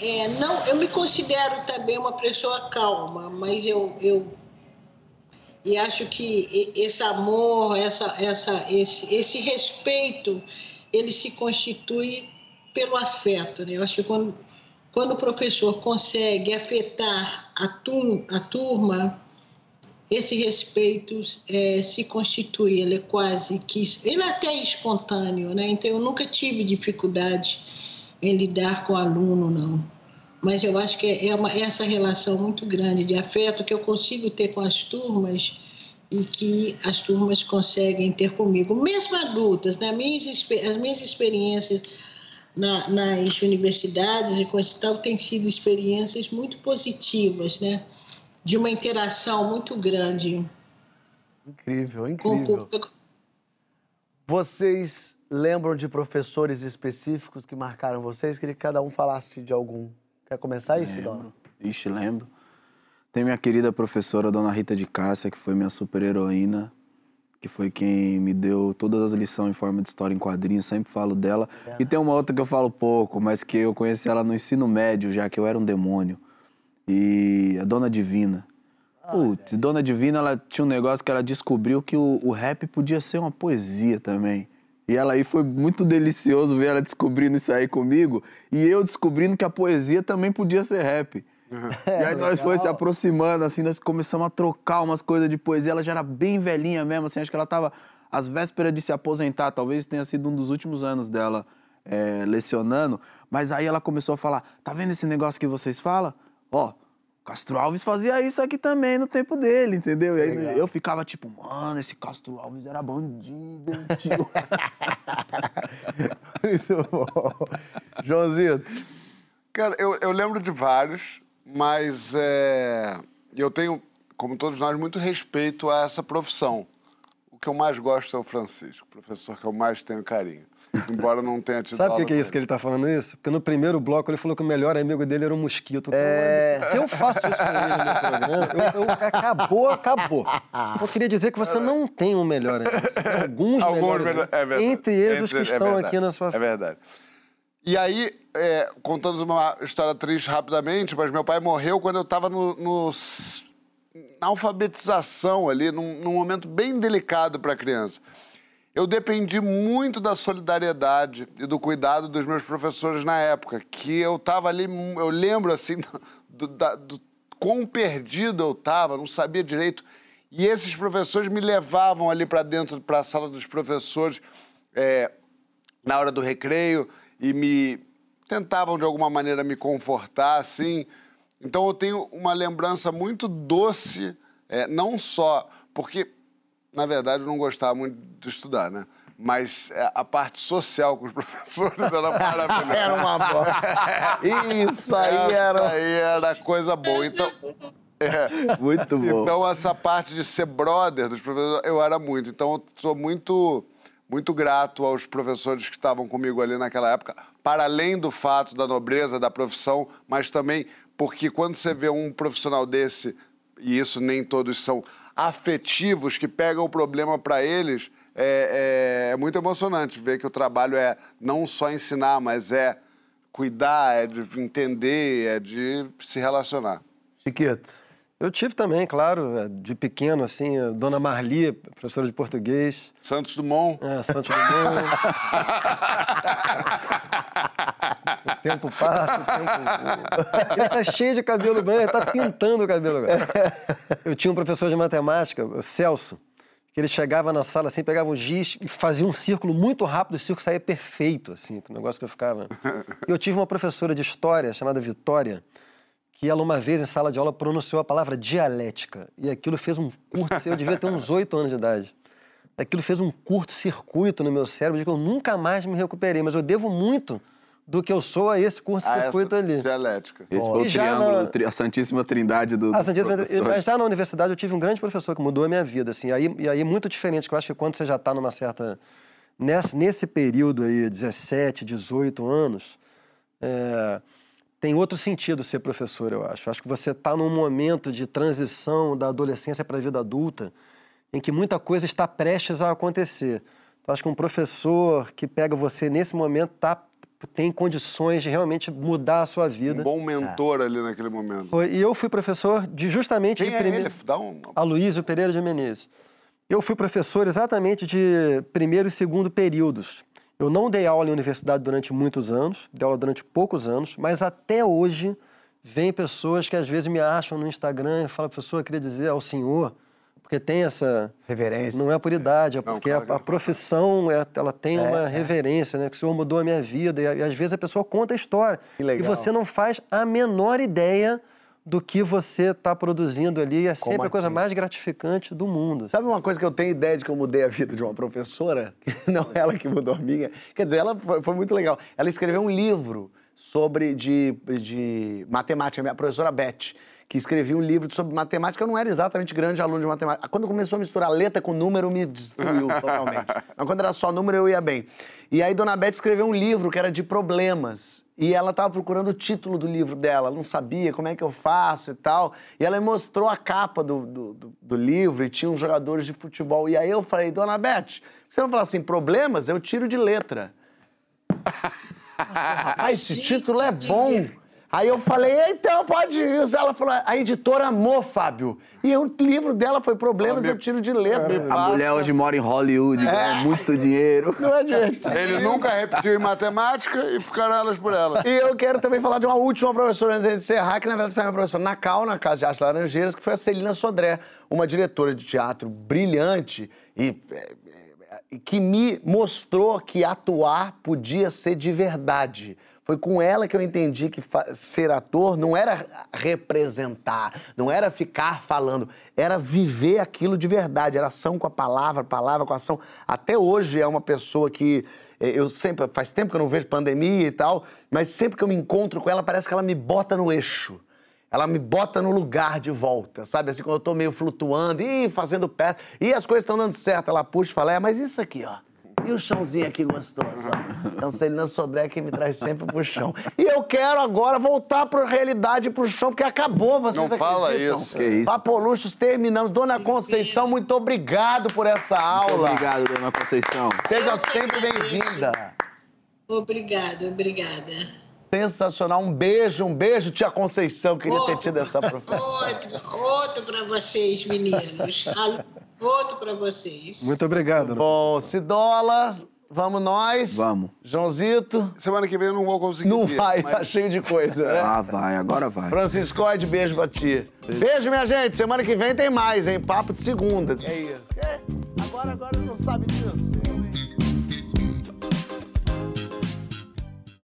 É, não, eu me considero também uma pessoa calma, mas eu, eu e acho que esse amor, essa, essa, esse, esse respeito, ele se constitui pelo afeto. Né? Eu acho que quando, quando o professor consegue afetar a, a turma, esse respeito é, se constitui, ele é quase que. Ele é até espontâneo, né? Então eu nunca tive dificuldade em lidar com aluno, não. Mas eu acho que é uma, essa relação muito grande de afeto que eu consigo ter com as turmas e que as turmas conseguem ter comigo, mesmo adultas, né? Minhas, as minhas experiências na, nas universidades e coisa e tal têm sido experiências muito positivas, né? De uma interação muito grande. Incrível, incrível. Com... Vocês lembram de professores específicos que marcaram vocês? Queria que cada um falasse de algum. Quer começar aí, Sidona? Ixi, lembro. Tem minha querida professora, Dona Rita de Cássia, que foi minha super heroína, que foi quem me deu todas as lições em forma de história em quadrinhos, sempre falo dela. É. E tem uma outra que eu falo pouco, mas que eu conheci ela no ensino médio, já que eu era um demônio. E a Dona Divina. Putz, Dona Divina, ela tinha um negócio que ela descobriu que o, o rap podia ser uma poesia também. E ela aí foi muito delicioso ver ela descobrindo isso aí comigo e eu descobrindo que a poesia também podia ser rap. Uhum. É, e aí nós foi se aproximando, assim, nós começamos a trocar umas coisas de poesia. Ela já era bem velhinha mesmo, assim, acho que ela estava às vésperas de se aposentar, talvez tenha sido um dos últimos anos dela é, lecionando. Mas aí ela começou a falar: tá vendo esse negócio que vocês falam? Ó, Castro Alves fazia isso aqui também no tempo dele, entendeu? E aí Legal. eu ficava tipo, mano, esse Castro Alves era bandido, tio. Muito bom. Joãozito. Cara, eu, eu lembro de vários, mas é, eu tenho, como todos nós, muito respeito a essa profissão. O que eu mais gosto é o Francisco, o professor que eu mais tenho carinho. Embora não tenha tido Sabe por que, é isso que ele está falando isso? Porque no primeiro bloco ele falou que o melhor amigo dele era um mosquito. É... Se eu faço isso com ele no programa, eu, eu, acabou, acabou. Eu queria dizer que você não tem um melhor amigo. Alguns, Alguns melhores é verdade. Entre eles Entre, os que estão é aqui na sua frente. É verdade. E aí, é, contando uma história triste rapidamente, mas meu pai morreu quando eu estava no, no, na alfabetização ali, num, num momento bem delicado para a criança eu dependi muito da solidariedade e do cuidado dos meus professores na época, que eu estava ali, eu lembro assim do, do, do quão perdido eu estava, não sabia direito. E esses professores me levavam ali para dentro, para a sala dos professores, é, na hora do recreio, e me tentavam de alguma maneira me confortar, assim. Então eu tenho uma lembrança muito doce, é, não só porque na verdade, eu não gostava muito de estudar, né? Mas é, a parte social com os professores era maravilhosa. era uma boa. Isso aí era. Isso aí era coisa boa. Então. É. Muito bom. Então, essa parte de ser brother dos professores, eu era muito. Então, eu sou muito, muito grato aos professores que estavam comigo ali naquela época, para além do fato da nobreza da profissão, mas também porque quando você vê um profissional desse, e isso nem todos são, afetivos que pegam o problema para eles, é, é, é, muito emocionante ver que o trabalho é não só ensinar, mas é cuidar, é de entender, é de se relacionar. Chiquito. Eu tive também, claro, é, de pequeno, assim, Dona Marli, professora de português. Santos Dumont. É, Santos Dumont. o tempo passa, o tempo Ele tá cheio de cabelo branco, ele tá pintando o cabelo branco. Eu tinha um professor de matemática, o Celso, que ele chegava na sala assim, pegava o giz e fazia um círculo muito rápido, o círculo saía perfeito, assim, o negócio que eu ficava... E eu tive uma professora de história chamada Vitória, que ela uma vez em sala de aula pronunciou a palavra dialética. E aquilo fez um curto, eu devia ter uns oito anos de idade. Aquilo fez um curto-circuito no meu cérebro de que eu nunca mais me recuperei, mas eu devo muito do que eu sou a esse curto-circuito ah, ali. Dialética. Esse foi o triângulo, na... a Santíssima Trindade do. A Santíssima Trindade. Mas já na universidade eu tive um grande professor que mudou a minha vida, assim. Aí, e aí muito diferente, que eu acho que quando você já está numa certa. Nesse, nesse período aí, 17, 18 anos, é tem outro sentido ser professor, eu acho. Eu acho que você está num momento de transição da adolescência para a vida adulta em que muita coisa está prestes a acontecer. Então, acho que um professor que pega você nesse momento tá, tem condições de realmente mudar a sua vida. Um bom mentor é. ali naquele momento. Foi, e eu fui professor de justamente Quem de é. Ele? Dá um... Aloysio Pereira de Menezes. Eu fui professor exatamente de primeiro e segundo períodos. Eu não dei aula em universidade durante muitos anos, dei aula durante poucos anos, mas até hoje vem pessoas que às vezes me acham no Instagram e falam, professor, eu queria dizer ao senhor, porque tem essa... Reverência. Não é por idade, é porque não, claro, a, a, profissão, é, ela tem é, uma é. reverência, né? Que o senhor mudou a minha vida, e, e às vezes a pessoa conta a história. E você não faz a menor ideia do que você está produzindo ali. É Como sempre aqui? a coisa mais gratificante do mundo. Sabe uma coisa que eu tenho ideia de que eu mudei a vida de uma professora? Não ela que mudou a minha. Quer dizer, ela foi, foi muito legal. Ela escreveu um livro sobre de, de matemática, minha professora Beth, que escrevia um livro sobre matemática. Eu não era exatamente grande aluno de matemática. Quando começou a misturar letra com número, me destruiu totalmente. Mas quando era só número, eu ia bem. E aí Dona Beth escreveu um livro que era de problemas. E ela estava procurando o título do livro dela, ela não sabia como é que eu faço e tal. E ela me mostrou a capa do, do, do, do livro e tinha uns jogadores de futebol. E aí eu falei, Dona Beth, você não fala assim, problemas? Eu tiro de letra. Rapaz, esse título é bom. Aí eu falei, então pode ir. Ela falou, a editora amou, Fábio. E o livro dela foi Problemas, me... eu tiro de letra. É, a mulher hoje mora em Hollywood, é. ganha muito dinheiro. Não adianta. Ele nunca repetiu em matemática e ficaram elas por ela. E eu quero também falar de uma última professora antes de encerrar, que na verdade foi uma professora na Cal, na Casa de Arte Laranjeiras, que foi a Celina Sodré, uma diretora de teatro brilhante e é, é, que me mostrou que atuar podia ser de verdade foi com ela que eu entendi que ser ator não era representar, não era ficar falando, era viver aquilo de verdade, era ação com a palavra, palavra com a ação. Até hoje é uma pessoa que eh, eu sempre, faz tempo que eu não vejo pandemia e tal, mas sempre que eu me encontro com ela, parece que ela me bota no eixo. Ela me bota no lugar de volta, sabe? Assim, quando eu tô meio flutuando, e fazendo pé, e as coisas estão dando certo, ela puxa e fala, é, mas isso aqui, ó e o chãozinho aqui gostoso, ó. Então, Celina Sodré que me traz sempre pro chão. E eu quero agora voltar pra realidade, pro chão, porque acabou, vocês Não fala isso. Que isso. Papoluxos, terminamos. Dona Conceição, muito obrigado por essa aula. Muito obrigado, Dona Conceição. Seja sempre bem-vinda. Obrigada, obrigada. Sensacional. Um beijo, um beijo, tia Conceição. Queria outro, ter tido essa professora. Outro, outro para vocês, meninos. Outro para vocês. Muito obrigado. Bom, Cidola, vamos nós. Vamos. Joãozito. Semana que vem eu não vou conseguir. Não vai, mas... tá cheio de coisa, né? Ah, vai, agora vai. Francisco Ode, beijo pra ti. Beijo. beijo, minha gente. Semana que vem tem mais, hein? Papo de segunda. É isso. É. Agora, agora não sabe disso.